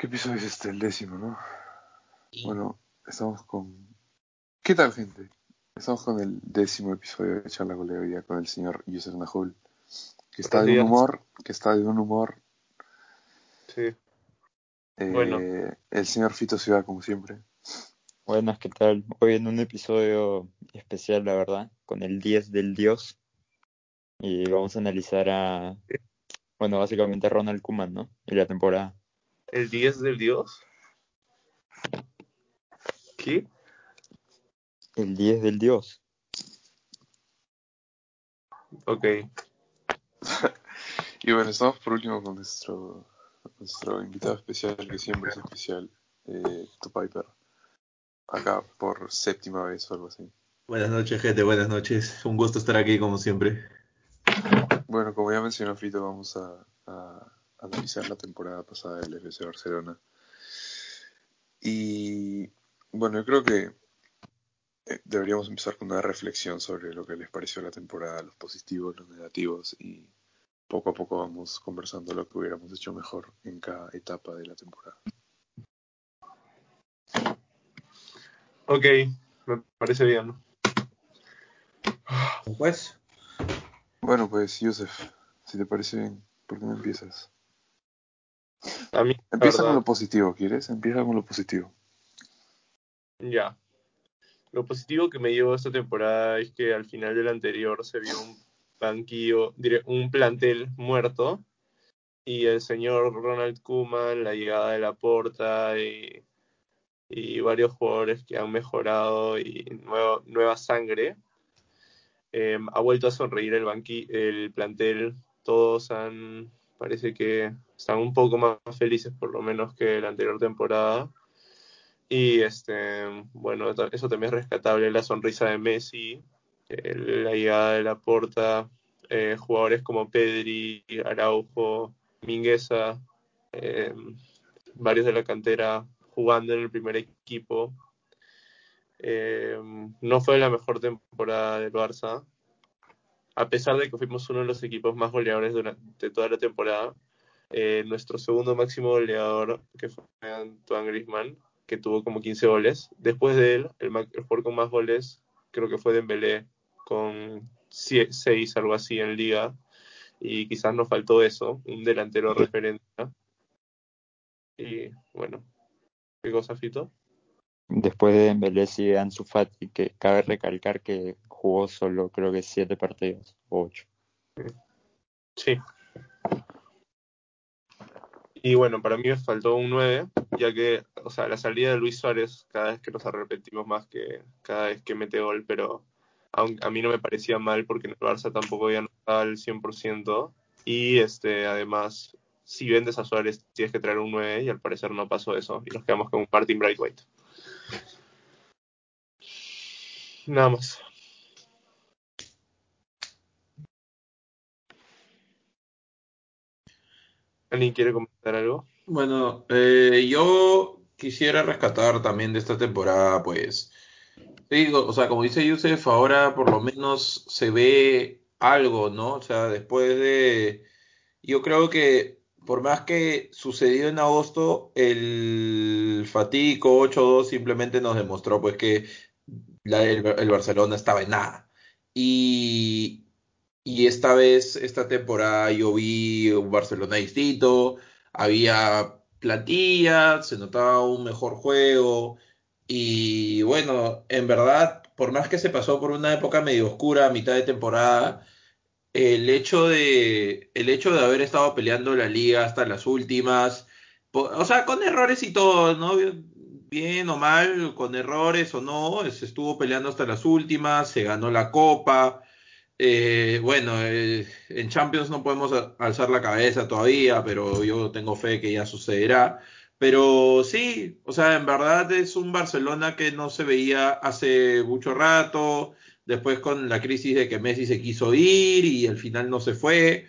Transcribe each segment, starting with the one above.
¿Qué episodio es este? El décimo, ¿no? Bueno, estamos con... ¿Qué tal, gente? Estamos con el décimo episodio de Charla Hoy con el señor Yusef Nahul, que está de un humor, que está de un humor. Sí. Eh, Bueno. El señor Fito Ciudad, como siempre. Buenas, ¿qué tal? Hoy en un episodio especial, la verdad, con el 10 del Dios. Y vamos a analizar a, bueno, básicamente a Ronald Koeman, ¿no? Y la temporada. ¿El 10 del Dios? ¿Qué? El 10 del Dios. Ok. Y bueno, estamos por último con nuestro, nuestro invitado especial, que siempre es especial, eh, Tu Piper. Acá por séptima vez o algo así. Buenas noches, gente, buenas noches. Un gusto estar aquí como siempre. Bueno, como ya mencionó Fito, vamos a, a analizar la temporada pasada del FC Barcelona. Y bueno, yo creo que eh, deberíamos empezar con una reflexión sobre lo que les pareció la temporada, los positivos, los negativos, y poco a poco vamos conversando lo que hubiéramos hecho mejor en cada etapa de la temporada. Ok, me parece bien. Pues, Bueno, pues, Yusef, si te parece bien, ¿por qué no empiezas? A mí, la Empieza con lo positivo, ¿quieres? Empieza con lo positivo. ya. Lo positivo que me llevó esta temporada es que al final del anterior se vio un banquillo, diré, un plantel muerto y el señor Ronald Koeman, la llegada de la Porta y, y varios jugadores que han mejorado y nuevo- nueva sangre, eh, ha vuelto a sonreír el banqui, el plantel. Todos han, parece que están un poco más felices por lo menos que la anterior temporada. Y este, bueno, eso también es rescatable, la sonrisa de Messi, eh, la llegada de la Porta, eh, jugadores como Pedri, Araujo, Mingueza, eh, varios de la cantera jugando en el primer equipo. No fue la mejor temporada del Barça, a pesar de que fuimos uno de los equipos más goleadores durante toda la temporada. Eh, nuestro segundo máximo goleador, que fue Antoine Griezmann, que tuvo como 15 goles. Después de él, el, el jugador con más goles creo que fue Dembélé, con 6, algo así en liga. Y quizás nos faltó eso, un delantero referente. Y bueno, ¿qué cosa, Fito? Después de Dembélé sigue Ansu Fati, que cabe recalcar que jugó solo creo que siete partidos, o ocho. Sí. Y bueno, para mí me faltó un 9, ya que, o sea, la salida de Luis Suárez, cada vez que nos arrepentimos más que cada vez que mete gol, pero aun- a mí no me parecía mal porque en el Barça tampoco ya no estaba al 100%. Y este, además, si vendes a Suárez, tienes que traer un 9 y al parecer no pasó eso. Y nos quedamos con un Martin Brightwhite. Nada más. ¿Alguien quiere comentar algo? bueno, eh, yo quisiera rescatar también de esta temporada, pues, digo, o sea, como dice Yusef, ahora por lo menos se ve algo, ¿no? O sea, después de, yo creo que por más que sucedió en agosto, el Fatico 8-2 simplemente nos demostró, pues, que el, el Barcelona estaba en nada. Y, y esta vez, esta temporada, yo vi un Barcelona distinto, había plantilla, se notaba un mejor juego. Y bueno, en verdad, por más que se pasó por una época medio oscura mitad de temporada, el hecho de, el hecho de haber estado peleando la liga hasta las últimas, o sea, con errores y todo, ¿no? Bien o mal, con errores o no, se estuvo peleando hasta las últimas, se ganó la copa. Eh, bueno, eh, en Champions no podemos alzar la cabeza todavía, pero yo tengo fe que ya sucederá. Pero sí, o sea, en verdad es un Barcelona que no se veía hace mucho rato después con la crisis de que Messi se quiso ir y al final no se fue.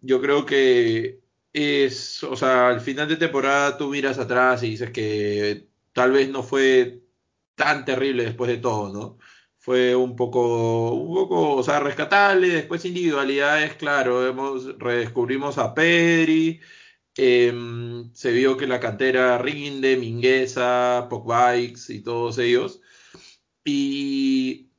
Yo creo que es, o sea, al final de temporada tú miras atrás y dices que tal vez no fue tan terrible después de todo, ¿no? Fue un poco, un poco, o sea, rescatable. Después individualidades, claro, hemos, redescubrimos a Pedri, Em, se vio que la cantera rinde, Mingueza, Pogbaix y todos ellos. Y,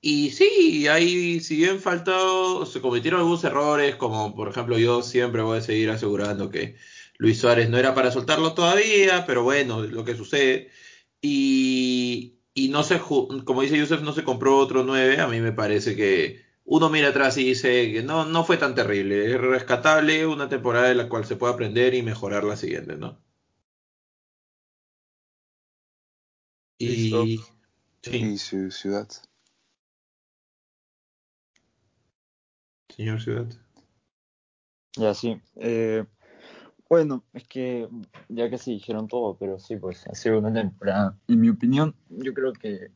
y sí, ahí si bien faltó, se cometieron algunos errores, como por ejemplo yo siempre voy a seguir asegurando que Luis Suárez no era para soltarlo todavía, pero bueno, lo que sucede. Y, y no se, como dice Yusef, no se compró otro 9, a mí me parece que uno mira atrás y dice que no, no fue tan terrible, es rescatable, una temporada de la cual se puede aprender y mejorar la siguiente, ¿no? Y, sí. ¿Y su ciudad? Señor Ciudad. Ya, sí. Eh, bueno, es que ya que dijeron todo, pero sí, pues ha sido una temporada. En mi opinión, yo creo que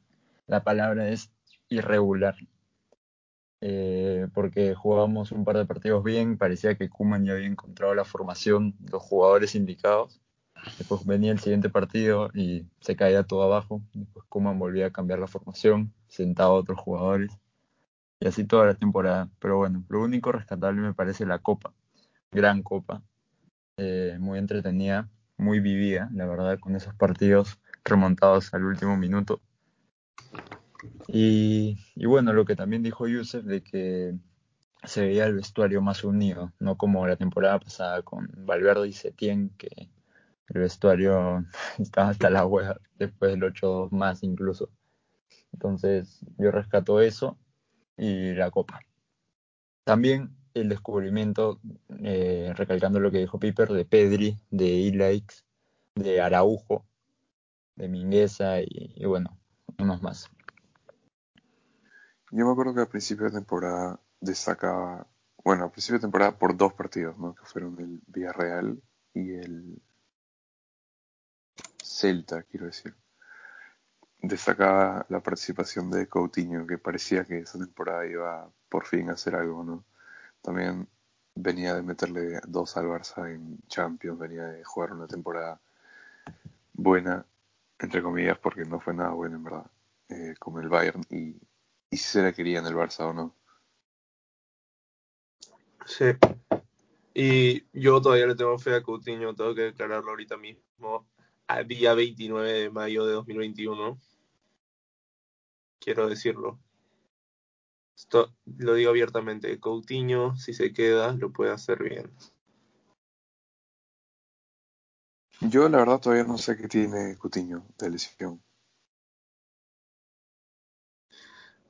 la palabra es irregular. Eh, porque jugábamos un par de partidos bien, parecía que Kuman ya había encontrado la formación, los jugadores indicados. Después venía el siguiente partido y se caía todo abajo. Después Kuman volvía a cambiar la formación, sentaba a otros jugadores. Y así toda la temporada. Pero bueno, lo único rescatable me parece la Copa. Gran Copa. Eh, muy entretenida, muy vivida, la verdad, con esos partidos remontados al último minuto. Y, bueno, lo que también dijo Yusef de que se veía el vestuario más unido, no como la temporada pasada con Valverde y Setién, que el vestuario estaba hasta la web después del 8 más incluso. Entonces yo rescato eso y la copa. También el descubrimiento, eh, recalcando lo que dijo Piper, de Pedri, de Ilaix, de Araujo, de Mingueza y, y bueno, unos más. Yo me acuerdo que al principio de temporada destacaba, bueno, al principio de temporada por dos partidos, ¿no? Que fueron el Villarreal y el Celta, quiero decir. Destacaba la participación de Coutinho, que parecía que esa temporada iba por fin a hacer algo, ¿no? También venía de meterle dos al Barça en Champions, venía de jugar una temporada buena, entre comillas, porque no fue nada buena en verdad, eh, como el Bayern, y, si se la quería en el Barça o no. Sí. Y yo todavía le tengo fe a Coutinho, tengo que declararlo ahorita mismo, a día 29 de mayo de 2021. Quiero decirlo. Esto lo digo abiertamente. Coutinho, si se queda, lo puede hacer bien. Yo la verdad todavía no sé qué tiene Coutinho de lesión.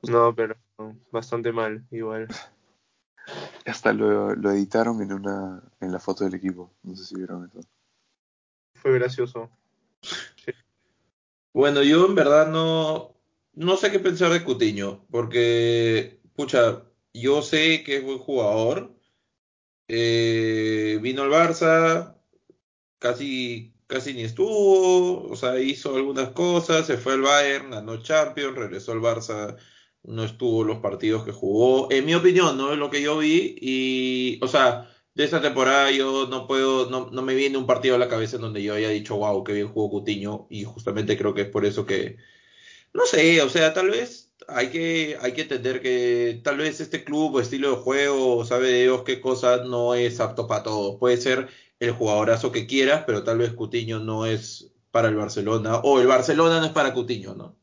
No, pero bastante mal, igual. Hasta lo, lo editaron en una en la foto del equipo. No sé si vieron eso. Fue gracioso. Bueno, yo en verdad no, no sé qué pensar de Coutinho, porque, pucha, yo sé que es buen jugador. Eh, vino al Barça, casi, casi ni estuvo, o sea, hizo algunas cosas, se fue al Bayern, ganó Champions, regresó al Barça, no estuvo los partidos que jugó. En mi opinión, no es lo que yo vi, y, o sea, de esta temporada yo no puedo, no, no me viene un partido a la cabeza en donde yo haya dicho, wow, qué bien jugó Coutinho, y justamente creo que es por eso que, no sé, o sea, tal vez hay que, hay que entender que tal vez este club o estilo de juego, sabe de Dios qué cosa no es apto para todos. Puede ser el jugadorazo que quieras, pero tal vez Coutinho no es para el Barcelona, o el Barcelona no es para Coutinho, ¿no?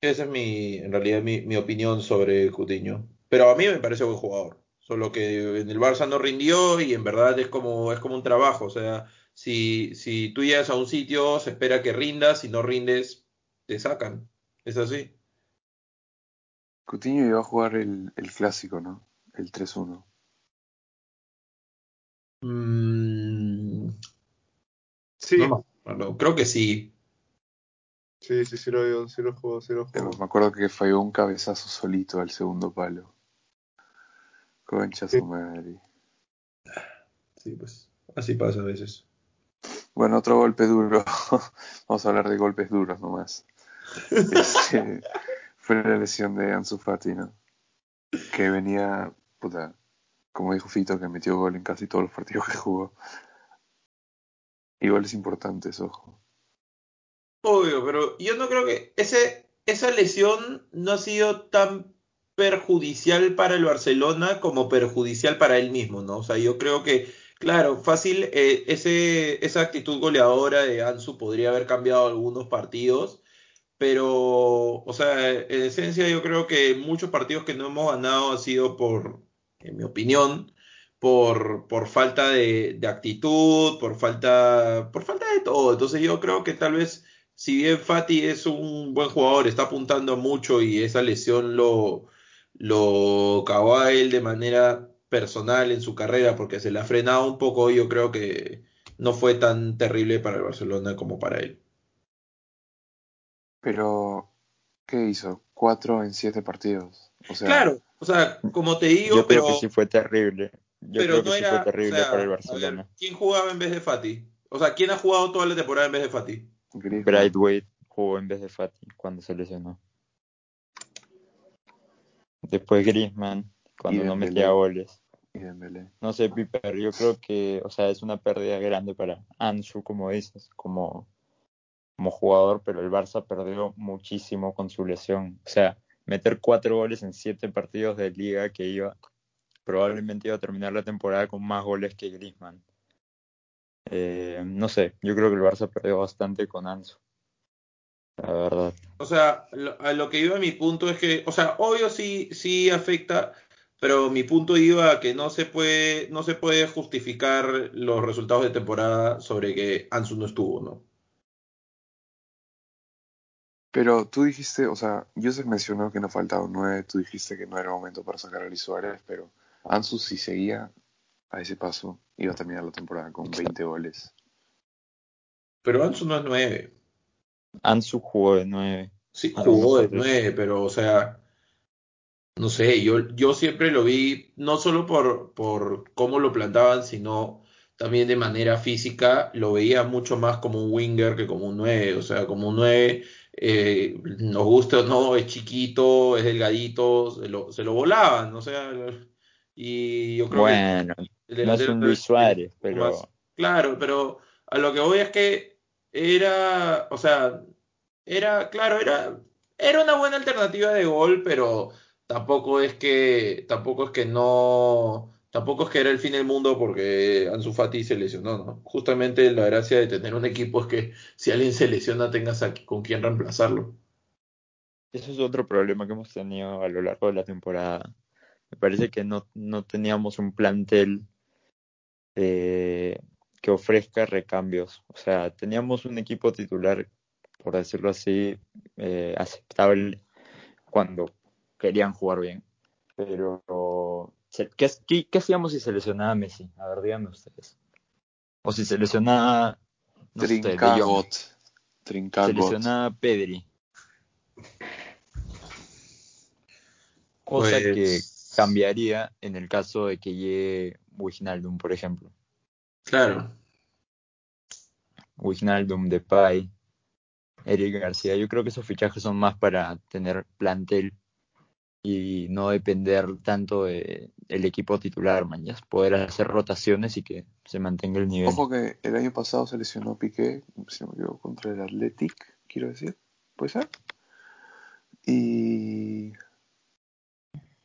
Esa es mi, en realidad, mi, mi opinión sobre Coutinho. Pero a mí me parece buen jugador. Solo que en el Barça no rindió y en verdad es como, es como un trabajo. O sea, si, si tú llegas a un sitio, se espera que rindas, si no rindes, te sacan. Es así. Coutinho iba a jugar el, el clásico, ¿no? El 3-1. Mm, Sí, no me acuerdo. Creo que sí. sí, sí, sí lo veo, sí lo juego, sí lo Pero juego. me acuerdo que falló un cabezazo solito al segundo palo. Concha Sí. su madre. Sí, pues así pasa a veces. Bueno, otro golpe duro. Vamos a hablar de golpes duros nomás. Este, fue la lesión de Ansu Fati, ¿no? Que venía, puta, como dijo Fito, que metió gol en casi todos los partidos que jugó. Igual es importante eso, ojo. Obvio, pero yo no creo que ese, esa lesión no ha sido tan perjudicial para el Barcelona como perjudicial para él mismo, ¿no? O sea, yo creo que, claro, fácil, eh, ese, esa actitud goleadora de Ansu podría haber cambiado algunos partidos, pero, o sea, en esencia yo creo que muchos partidos que no hemos ganado ha sido por, en mi opinión, por, por falta de, actitud, por falta, por falta de todo. Entonces yo creo que tal vez, si bien Fati es un buen jugador, está apuntando mucho y esa lesión lo, lo cagó a él de manera personal en su carrera porque se le ha frenado un poco, yo creo que no fue tan terrible para el Barcelona como para él. Pero, ¿qué hizo? Cuatro en siete partidos. O sea, Claro, o sea, como te digo, Yo creo que sí fue terrible. Yo pero creo que no sí era, fue o terrible sea, para el ver, Barcelona. ¿quién jugaba en vez de Fati? O sea, ¿quién ha jugado toda la temporada en vez de Fati? Brightweight jugó en vez de Fati cuando se lesionó. Después Griezmann, cuando no metía goles. y Dembélé. No sé, Piper, yo creo que, o sea, es una pérdida grande para Ansu, como dices, como, como jugador, pero el Barça perdió muchísimo con su lesión. O sea, meter cuatro goles en siete partidos de liga que iba, probablemente iba a terminar la temporada con más goles que Griezmann. Eh, no sé, yo creo que el Barça perdió bastante con Ansu, la verdad. O sea, a lo que iba mi punto es que, o sea, obvio sí, sí afecta, pero mi punto iba a que no se puede, no se puede justificar los resultados de temporada sobre que Ansu no estuvo, ¿no? Pero tú dijiste, o sea, Joseph mencionó que no faltaba un 9, tú dijiste que no era momento para sacar a Luis Suárez, pero Ansu si seguía a ese paso iba a terminar la temporada con 20 goles. Pero Ansu no es nueve. Ansu jugó de nueve. Sí, jugó de nueve, pero, o sea, no sé, yo, yo siempre lo vi, no solo por, por cómo lo plantaban, sino también de manera física, lo veía mucho más como un winger que como un nueve, o sea, como un nueve, eh, nos guste o no, es chiquito, es delgadito, se lo, se lo volaban, o sea, y yo creo que el no es un Luis Suárez, pero más- Claro, pero a lo que voy es que era, o sea, era, claro, era, era una buena alternativa de gol, pero tampoco es que, tampoco es que no, tampoco es que era el fin del mundo porque Ansu Fati se lesionó, ¿no? Justamente la gracia de tener un equipo es que si alguien se lesiona tengas a- con quién reemplazarlo. eso es otro problema que hemos tenido a lo largo de la temporada. Me parece que no, no teníamos un plantel eh, que ofrezca recambios. O sea, teníamos un equipo titular, por decirlo así, eh, aceptable cuando querían jugar bien. Pero, ¿qué, qué, qué hacíamos si se lesionaba Messi? A ver, díganme ustedes. O si se lesionaba, no. Se lesionaba Pedri. Cosa Pues- que cambiaría en el caso de que llegue Wijnaldum, por ejemplo. Claro. Wijnaldum, Depay, Eric García. Yo creo que esos fichajes son más para tener plantel y no depender tanto de el equipo titular, mañas. Poder hacer rotaciones y que se mantenga el nivel. Ojo que el año pasado se lesionó Piqué, si no me equivoco, contra el Athletic, quiero decir. ¿Puede ser? Y,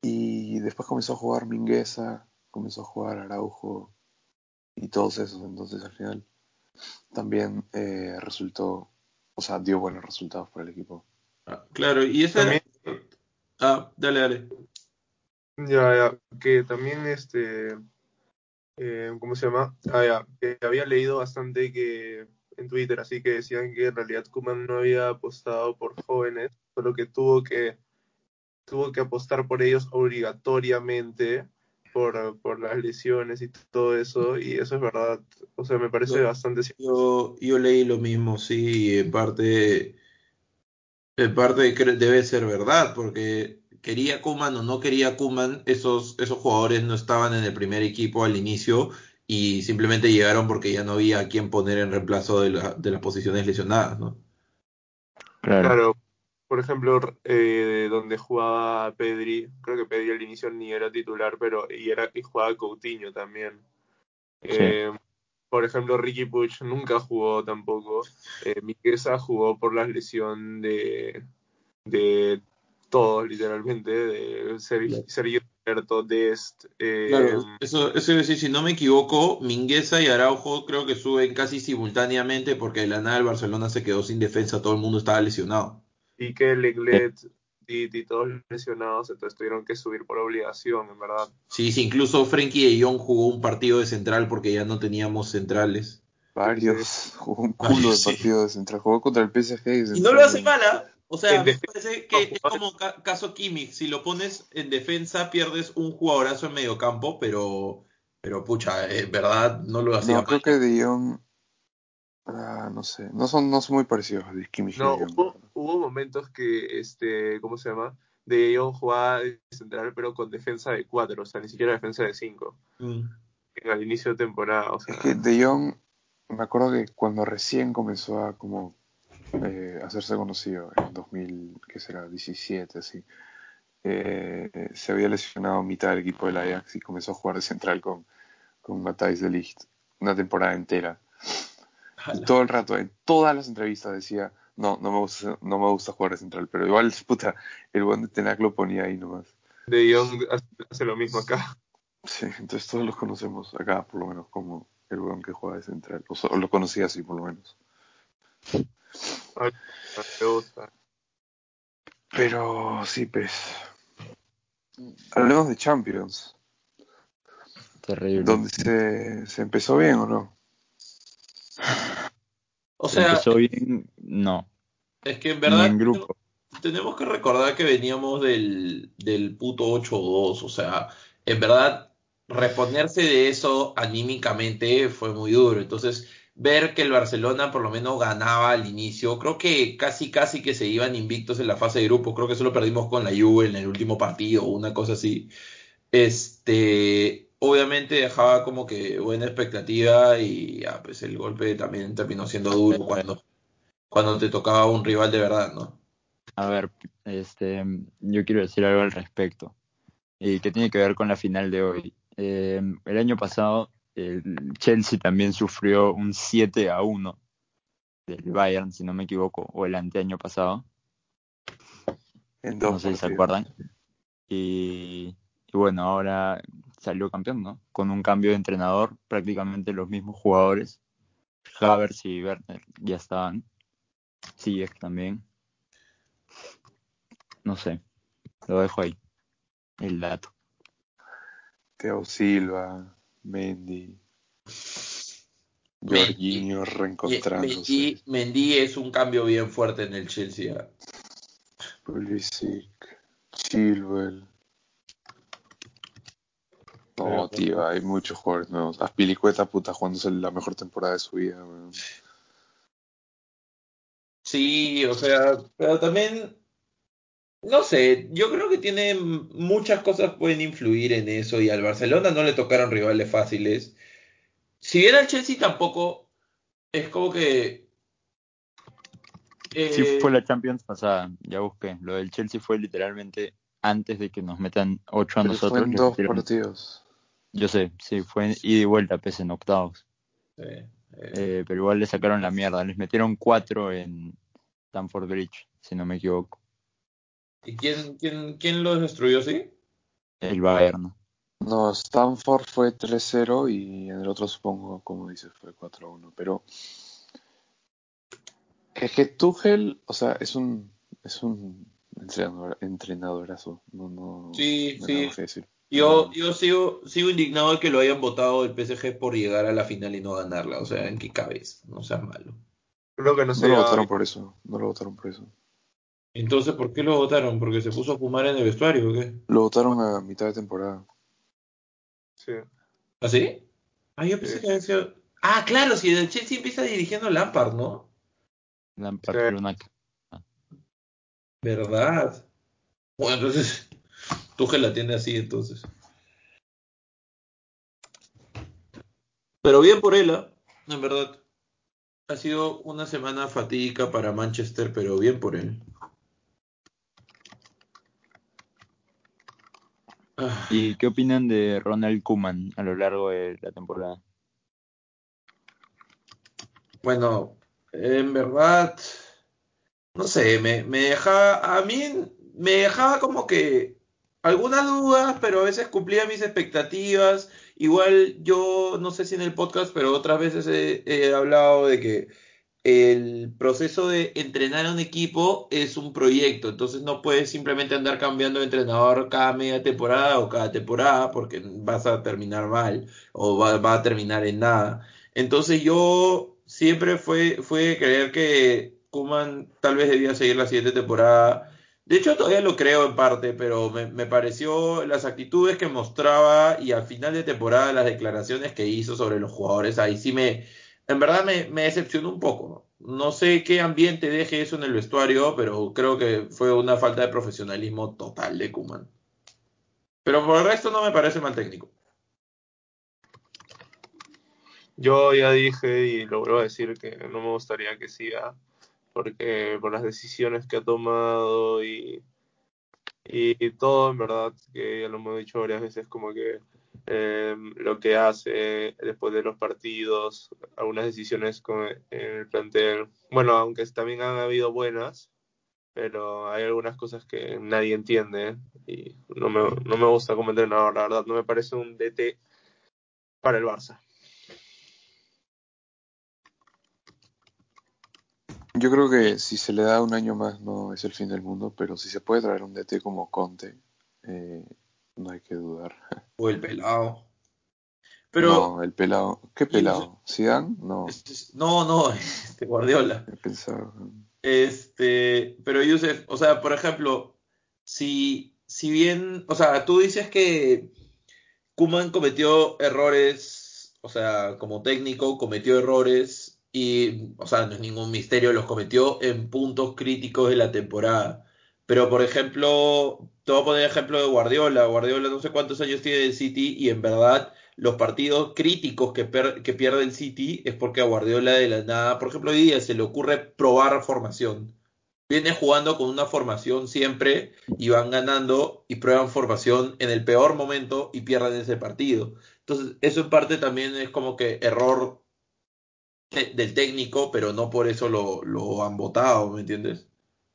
y después comenzó a jugar Mingueza, comenzó a jugar Araujo y todos esos. Entonces al final también eh, resultó, o sea, dio buenos resultados para el equipo. Ah, claro, y esa... También- Ah, dale, dale. Ya, ya, que también este, eh, ¿cómo se llama? Ah, ya, que había leído bastante que en Twitter, así que decían que en realidad Koeman no había apostado por jóvenes, solo que tuvo que tuvo que apostar por ellos obligatoriamente por, por las lesiones y todo eso, y eso es verdad, o sea, me parece No. bastante cierto. Yo, yo leí lo mismo, sí, y en parte, en parte cre- debe ser verdad, porque quería Koeman o no quería Koeman, esos, esos jugadores no estaban en el primer equipo al inicio y simplemente llegaron porque ya no había a quién poner en reemplazo de, la- de las posiciones lesionadas, ¿no? Claro, por ejemplo, eh, donde jugaba Pedri, creo que Pedri al inicio ni era titular, pero y era y jugaba Coutinho también. Eh, por ejemplo, Ricky Puig nunca jugó tampoco. Eh, Mingueza jugó por la lesión de, de todos literalmente, de Sergio, Sergio Roberto, Dest, eh, Claro, eso, eso decir, si no me equivoco, Mingueza y Araujo creo que suben casi simultáneamente porque de la nada el Barcelona se quedó sin defensa, todo el mundo estaba lesionado. Pique, Leglet, Titi, todos lesionados, entonces tuvieron que subir por obligación, en verdad. Sí, sí, incluso Frenkie de Jong jugó un partido de central porque ya no teníamos centrales. Varios. Jugó un culo de sí. partido de central. Jugó contra el PSG. de Y no lo hace mala. O sea, me parece que es como ca- caso Kimmich. Si lo pones en defensa, pierdes un jugadorazo en mediocampo, pero, pero pucha, en verdad no lo hacía No, mal. creo que De Jong. Ah, no sé. No son, no son muy parecidos y No, hubo, hubo momentos que, este, ¿cómo se llama? De Jong jugaba de central, pero con defensa de 4, o sea, ni siquiera defensa de 5, Mm. al inicio de temporada, o sea, Es que De Jong, me acuerdo que cuando recién comenzó a como eh, hacerse conocido, en 2000, ¿qué será? 17, así, eh, se había lesionado mitad del equipo del Ajax y comenzó a jugar de central con, con Matthijs de Ligt una temporada entera. Y todo el rato, en todas las entrevistas decía, no, no me gusta, no me gusta jugar de central, pero igual, puta, el buen de Tenac lo ponía ahí nomás. De Jong hace, hace lo mismo acá. Sí, entonces todos los conocemos acá, por lo menos, como el buen que juega de central, o, so- o lo conocía así, por lo menos. Ay, me gusta. Pero sí, pues. Hablemos de Champions, Terrible. donde se, se empezó bien o no. O sea, Empezó bien, no. es que en verdad en grupo. tenemos que recordar que veníamos del, del puto 8-2. O sea, en verdad, reponerse de eso anímicamente fue muy duro. Entonces, ver que el Barcelona por lo menos ganaba al inicio, creo que casi casi que se iban invictos en la fase de grupo. Creo que solo perdimos con la Juve en el último partido, una cosa así. Este, obviamente dejaba como que buena expectativa y ya, pues el golpe también terminó siendo duro cuando, cuando te tocaba un rival de verdad, ¿no? A ver, este, yo quiero decir algo al respecto. Y que tiene que ver con la final de hoy. Eh, el año pasado, el Chelsea también sufrió un 7 a 1 del Bayern, si no me equivoco, o el anteaño pasado. En dos No sé si se acuerdan. Y, y bueno, ahora salió campeón, ¿no? Con un cambio de entrenador, prácticamente los mismos jugadores. Havertz y Werner ya estaban. Ziyech también. No sé, lo dejo ahí. El dato. Teo Silva, Mendy, Jorginho reencontrándose, Mendy, Mendy es un cambio bien fuerte en el Chelsea. Pulisic, Chilwell. No, tío, hay muchos jugadores nuevos. Aspilicueta, puta, jugándose la mejor temporada de su vida, weón. Sí, o sea, pero también, no sé, yo creo que tiene muchas cosas pueden influir en eso y al Barcelona no le tocaron rivales fáciles. Si bien al Chelsea tampoco, es como que... Sí eh, fue la Champions pasada, ya busqué. Lo del Chelsea fue literalmente antes de que nos metan 8 a Pero fue nosotros. en dos metieron- partidos. Yo sé, sí, fue ida y vuelta, pese en octavos. sí, eh, Eh, pero igual le sacaron la mierda. Les metieron 4 en Stamford Bridge, si no me equivoco. ¿Y quién, quién, quién los destruyó, sí? El Bayern. No, Stanford fue 3-0 y en el otro supongo, como dices, fue 4-1. Pero es que Tuchel, o sea, es un es un entrenador, entrenadorazo. No, no, Sí, no sí. nada más que decir. Yo, yo sigo, sigo indignado de que lo hayan votado el PSG por llegar a la final y no ganarla. O sea, ¿en qué cabeza? No seas malo. Creo que no lo votaron por eso, no lo votaron por eso. Entonces, ¿por qué lo votaron? ¿Porque se puso a fumar en el vestuario o qué? Lo votaron a mitad de temporada. Sí. ¿Así? Ah, yo pensé Sí. que había sido... Ah, claro, si el Chelsea empieza dirigiendo Lampard, ¿no? Lampard Sí. era una ¿Verdad? Bueno, entonces, Tuchel la tiene así, entonces. Pero bien por él, ¿ah? en verdad. Ha sido una semana fatídica para Manchester, pero bien por él. ¿Y qué opinan de Ronald Koeman a lo largo de la temporada? Bueno, en verdad, no sé, me, me deja, a mí me dejaba como que algunas dudas, pero a veces cumplía mis expectativas. Igual yo no sé si en el podcast, pero otras veces he, hablado de que el proceso de entrenar a un equipo es un proyecto, entonces no puedes simplemente andar cambiando de entrenador cada media temporada o cada temporada porque vas a terminar mal o va, va a terminar en nada. Entonces yo siempre fue, fue creer que Kuman tal vez debía seguir la siguiente temporada. De hecho, todavía lo creo en parte, pero me, me pareció las actitudes que mostraba y al final de temporada las declaraciones que hizo sobre los jugadores, ahí sí me, en verdad me, me decepcionó un poco. No sé qué ambiente deje eso en el vestuario, pero creo que fue una falta de profesionalismo total de Kuman. Pero por el resto no me parece mal técnico. Yo ya dije y lo vuelvo a decir que no me gustaría que siga, porque por las decisiones que ha tomado y, y todo, en verdad, que ya lo hemos dicho varias veces, como que eh, lo que hace después de los partidos, algunas decisiones con, en el plantel. Bueno, aunque también han habido buenas, pero hay algunas cosas que nadie entiende y no me, no me gusta como entrenador, la verdad, no me parece un DT para el Barça. Yo creo que si se le da un año más no es el fin del mundo, pero si se puede traer un DT como Conte, eh, no hay que dudar. O el pelado. Pero, no, el pelado. ¿Qué pelado? ¿Zidane? No. no, no, este Guardiola. He pensado. Este, pero Yusef, o sea, por ejemplo, si, si bien, o sea, tú dices que Koeman cometió errores, o sea, como técnico cometió errores y, o sea, no es ningún misterio, los cometió en puntos críticos de la temporada. Pero, por ejemplo, te voy a poner el ejemplo de Guardiola. Guardiola no sé cuántos años tiene el City y en verdad los partidos críticos que, que pierde el City es porque a Guardiola de la nada, por ejemplo, hoy día se le ocurre probar formación. Viene jugando con una formación siempre y van ganando y prueban formación en el peor momento y pierden ese partido. Entonces, eso en parte también es como que error del técnico, pero no por eso lo, lo han votado, ¿me entiendes?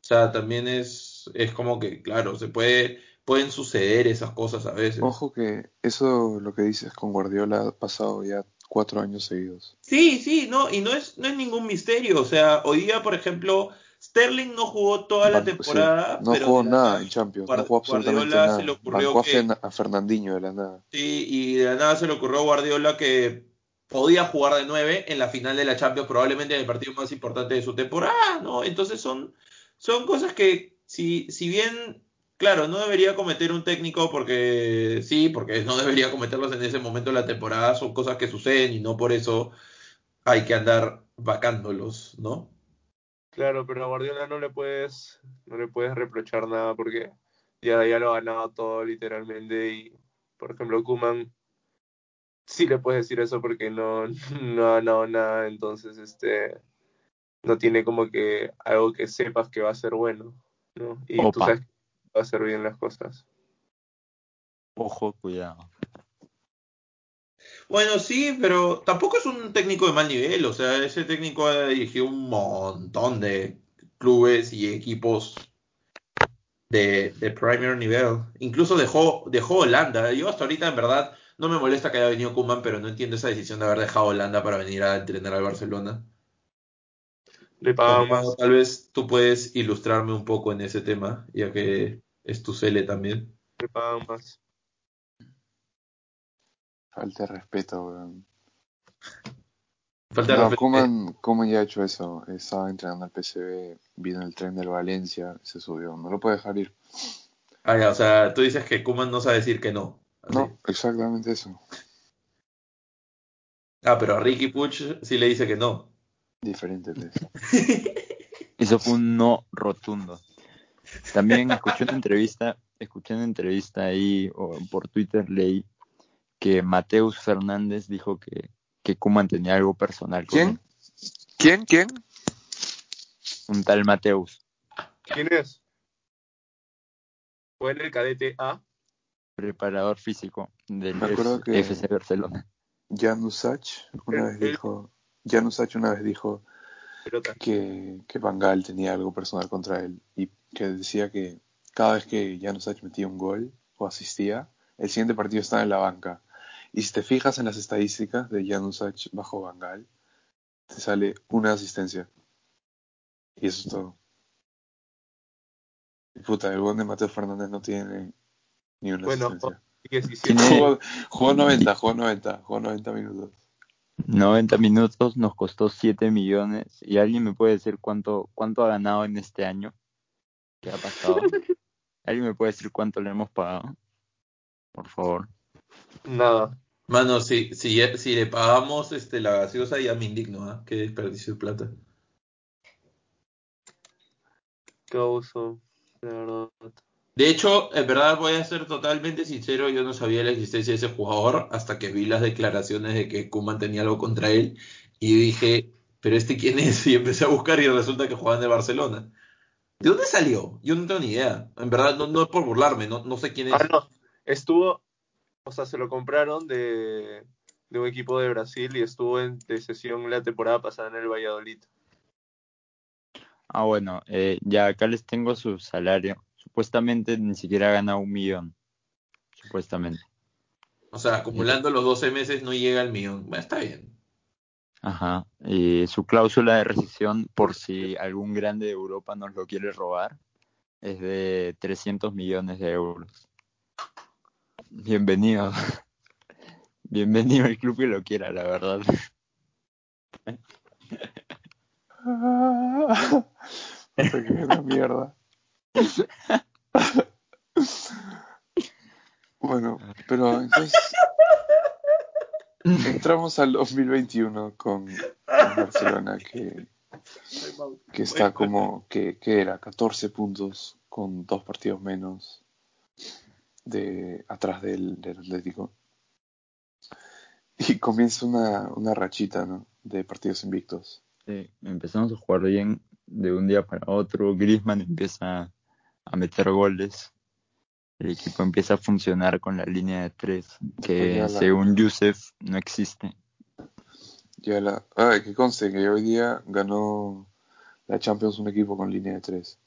O sea, también es, es como que, claro, se puede, pueden suceder esas cosas a veces. Ojo que eso lo que dices con Guardiola ha pasado ya cuatro años seguidos. Sí, sí, no, y no es, no es ningún misterio. O sea, hoy día, por ejemplo, Sterling no jugó toda la sí, temporada, no pero jugó nada en Champions, Guard- no jugó absolutamente Guardiola nada. se le ocurrió Bancó que, a Fernandinho de la nada. sí, y de la nada se le ocurrió a Guardiola que podía jugar de nueve en la final de la Champions, probablemente en el partido más importante de su temporada, ¿no? Entonces son, son cosas que, si, si bien, claro, no debería cometer un técnico porque sí, porque no debería cometerlos en ese momento de la temporada, son cosas que suceden y no por eso hay que andar vacándolos, ¿no? Claro, pero a Guardiola no le puedes, no le puedes reprochar nada porque ya, ya lo ha ganado todo literalmente y, por ejemplo, Koeman sí le puedes decir eso porque no, no ha ganado nada, entonces este no tiene como que algo que sepas que va a ser bueno, ¿no? Y tú sabes que va a hacer bien las cosas. Ojo, cuidado. Bueno, sí, pero tampoco es un técnico de mal nivel, o sea, ese técnico ha dirigido un montón de clubes y equipos de, de primer nivel. Incluso dejó, dejó Holanda. Yo hasta ahorita, en verdad, no me molesta que haya venido Koeman, pero no entiendo esa decisión de haber dejado Holanda para venir a entrenar al Barcelona. Le pagan Santiago, más. tal vez tú puedes ilustrarme un poco en ese tema, ya que es tu cele también. Le pagan más. Falta de respeto, weón. Falta de No, respeto. Koeman, Koeman ya ha hecho eso. Estaba entrenando al PSV, vino el tren del Valencia, se subió. No lo puede dejar ir. Ah, ya, o sea, tú dices que Koeman no sabe decir que no. Así. No, exactamente eso. Ah, pero a Ricky Puch sí le dice que no. Diferente. Eso fue un no rotundo. También escuché una entrevista, escuché una entrevista ahí o por Twitter leí que Mateus Fernández dijo que, que Koeman tenía algo personal con ¿Quién? él. ¿Quién? ¿Quién? un tal Mateus, ¿Quién es? Fue en el cadete A. preparador físico del FC Barcelona. Jan Usach una vez dijo, Jan Usach una vez dijo que, que Van Gaal tenía algo personal contra él y que decía que cada vez que Januzaj metía un gol o asistía, el siguiente partido estaba en la banca. Y si te fijas en las estadísticas de Januzaj bajo Bangal, te sale una asistencia. Y eso es todo. Y puta, el buen de Mateo Fernández no tiene ni una Bueno, Jugó, jugó 90, jugó 90, jugó 90 minutos. 90 minutos nos costó 7 millones. ¿Y alguien me puede decir cuánto, cuánto ha ganado en este año? ¿Qué ha pasado? ¿Alguien me puede decir cuánto le hemos pagado? Por favor. Nada. Mano, si, si, si le pagamos este, la gaseosa ya me indigno, ¿ah? Qué desperdicio de plata. Causo, de verdad. De hecho, en verdad voy a ser totalmente sincero, yo no sabía la existencia de ese jugador hasta que vi las declaraciones de que Koeman tenía algo contra él y dije, pero este quién es? Y empecé a buscar y resulta que jugaba en el Barcelona. ¿De dónde salió? Yo no tengo ni idea. En verdad, no, no es por burlarme, no, no sé quién es. Ah, no. Estuvo, o sea, se lo compraron de, de un equipo de Brasil y estuvo en de sesión la temporada pasada en el Valladolid. Ah, bueno, eh, ya acá les tengo su salario. Supuestamente ni siquiera ha ganado un millón. Supuestamente. O sea, acumulando los 12 meses no llega al millón. Bueno, está bien. Ajá. Y su cláusula de rescisión, por si algún grande de Europa nos lo quiere robar, es de 300 millones de euros. Bienvenido. Bienvenido al club que lo quiera, la verdad. Puta, que una mierda. Bueno, pero entonces entramos al 2021 con, con Barcelona que, que está como que, que era 14 puntos con dos partidos menos de atrás del, del Atlético y comienza una, una rachita ¿no? de partidos invictos Sí, empezamos a jugar bien de un día para otro. Griezmann empieza a meter goles. El equipo empieza a funcionar con la línea de tres, que la- según Yusef no existe. ya la ah, que conste que hoy día ganó la Champions un equipo con línea de tres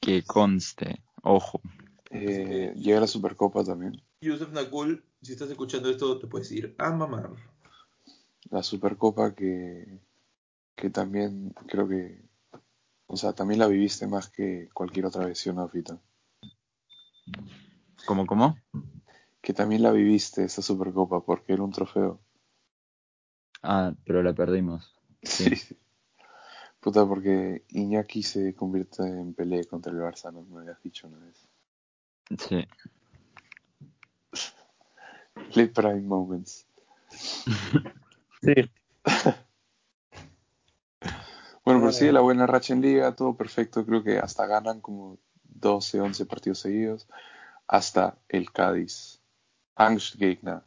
Que conste, ojo. Eh, llega la Supercopa también Yusef Nakul, si estás escuchando esto, te puedes ir a mamar. la Supercopa que, que también creo que, o sea, también la viviste más que cualquier otra vez, ¿sí o no, Fito? ¿Cómo, cómo? Que también la viviste esa Supercopa porque era un trofeo. Ah, pero la perdimos. Sí. Sí. Puta, porque Iñaki se convierte en Pelé contra el Barça, ¿no? Me habías dicho una vez. Sí. Late Prime Moments. Sí. Pero sigue la buena racha en liga, todo perfecto. Creo que hasta ganan como 12, 11 partidos seguidos. Hasta el Cádiz. Angstgegner.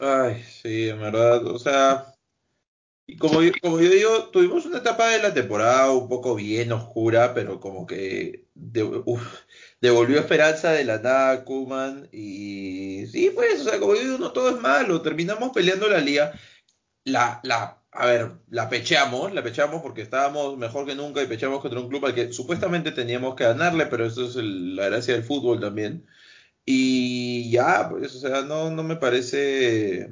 Ay, sí, en verdad, o sea, y como, yo- como yo digo, tuvimos una etapa de la temporada un poco bien oscura, pero como que de- uf, devolvió esperanza de la nada a Koeman y sí, pues, o sea, como yo digo, no todo es malo, terminamos peleando la liga, la, la, a ver, la pecheamos, la pecheamos porque estábamos mejor que nunca y pecheamos contra un club al que supuestamente teníamos que ganarle, pero eso es la gracia del fútbol también. Y ya, pues, o sea, no, no me parece,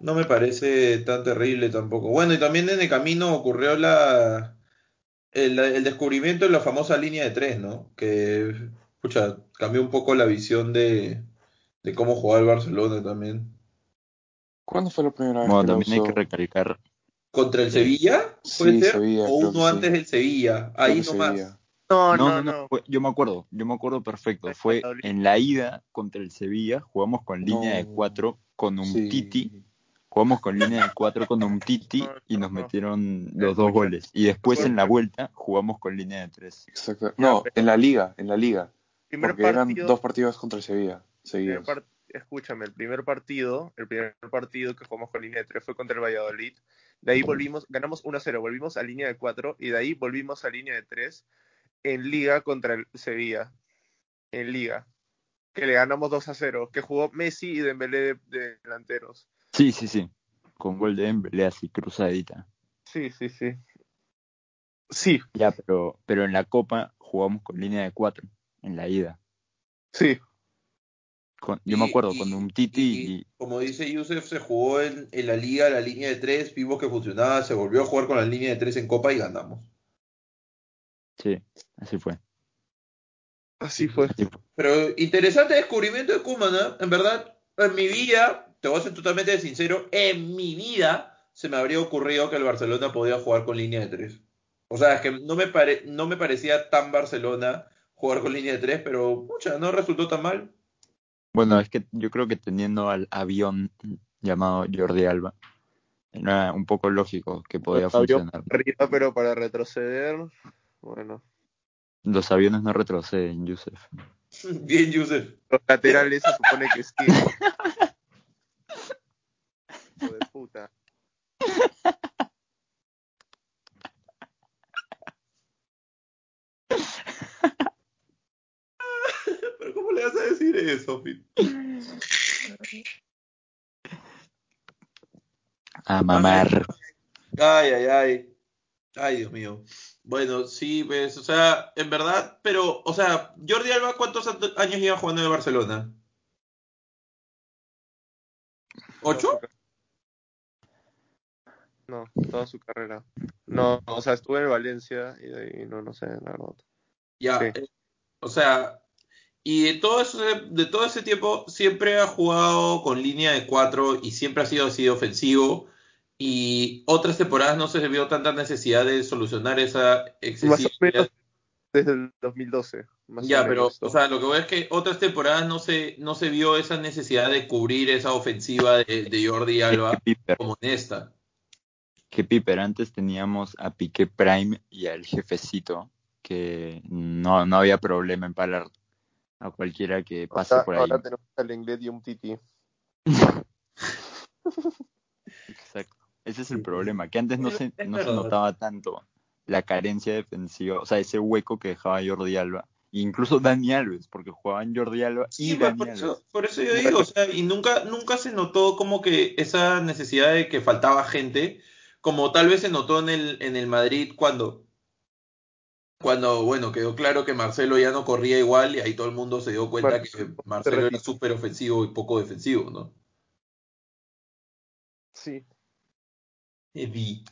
no me parece tan terrible tampoco. Bueno, y también en el camino ocurrió la, el, descubrimiento de la famosa línea de tres, ¿no? Que, escucha, cambió un poco la visión de, de cómo jugaba el Barcelona también. ¿Cuándo fue la primera vez Bueno, que la también hay usó? que recalcar. ¿Contra el. Sevilla? ¿Puede Sí, ser? Sevilla, ¿O uno sí. antes del Sevilla? Ahí nomás. Sevilla. No, No, no, no, no, fue- yo me acuerdo, yo me acuerdo perfecto. Fue en la ida contra el Sevilla, jugamos con línea de cuatro con un Sí. Titi, jugamos con línea de cuatro con un Titi y nos no. metieron los dos goles. Y después en la vuelta jugamos con línea de tres. Exacto. No, en la liga, en la liga. Primer Porque eran dos partidos contra el Sevilla seguidos. Escúchame, el primer partido, el primer partido que jugamos con línea de 3 fue contra el Valladolid. De ahí volvimos, ganamos 1-0, volvimos a línea de 4 y de ahí volvimos a línea de 3 en liga contra el Sevilla. En liga. Que le ganamos 2-0, que jugó Messi y Dembélé de, de delanteros. Sí, sí, sí. Con gol de Embele así cruzadita. Sí, sí, sí. Sí, Ya, pero, pero en la Copa jugamos con línea de cuatro, en la ida. sí. Con- yo me acuerdo, y- con un Titi y, y, como dice Yusef, se jugó en, en la liga la línea de tres, vimos que funcionaba, se volvió a jugar con la línea de tres en Copa y ganamos. sí, así fue. Así fue. Así fue. Pero interesante descubrimiento de Koeman, ¿eh? En verdad, en mi vida, te voy a ser totalmente sincero, en mi vida se me habría ocurrido que el Barcelona podía jugar con línea de tres. O sea, es que no me, pare- no me parecía tan Barcelona jugar con línea de tres, pero mucha, no resultó tan mal. Bueno, es que yo creo que teniendo al avión llamado Jordi Alba, era un poco lógico que podía funcionar. Arriba, pero para retroceder, bueno. Los aviones no retroceden, Yusef. Bien, Yusef. Los laterales se supone que sí. Hijo de puta. Pero ¿cómo le vas a decir eso, Pete? A mamar. Ay, ay, ay. Ay, Dios mío. Bueno, sí, pues, o sea, en verdad, pero, o sea, Jordi Alba, ¿cuántos años lleva jugando en el Barcelona? ¿Ocho? No, toda su carrera. No, o sea, estuve en Valencia y de ahí no, no sé, la verdad. Ya, Sí. eh, o sea, y de todo eso, de todo ese tiempo siempre ha jugado con línea de cuatro y siempre ha sido así de ofensivo. Y otras temporadas no se vio tanta necesidad de solucionar esa Más o excesiva. menos desde el 2012. Más Ya, o pero, o sea, lo que voy es que otras temporadas no se, no se vio esa necesidad de cubrir esa ofensiva de, de Jordi Alba como en esta. que Piper, antes teníamos a Piqué Prime y al jefecito, que no, no había problema en parar a cualquiera que pase Ahora- por ahí. Ahora tenemos al Lenglet y un Titi. Exacto. Ese es el problema, que antes no se, no se notaba tanto la carencia defensiva, o sea, ese hueco que dejaba Jordi Alba, e incluso Dani Alves, porque jugaban Jordi Alba y Sí, Dani por Alves. eso, por eso yo digo, o sea, y nunca, nunca se notó como que esa necesidad de que faltaba gente, como tal vez se notó en el, en el Madrid cuando, cuando, bueno, quedó claro que Marcelo ya no corría igual y ahí todo el mundo se dio cuenta que Marcelo era súper ofensivo y poco defensivo, ¿no? Sí. Evi.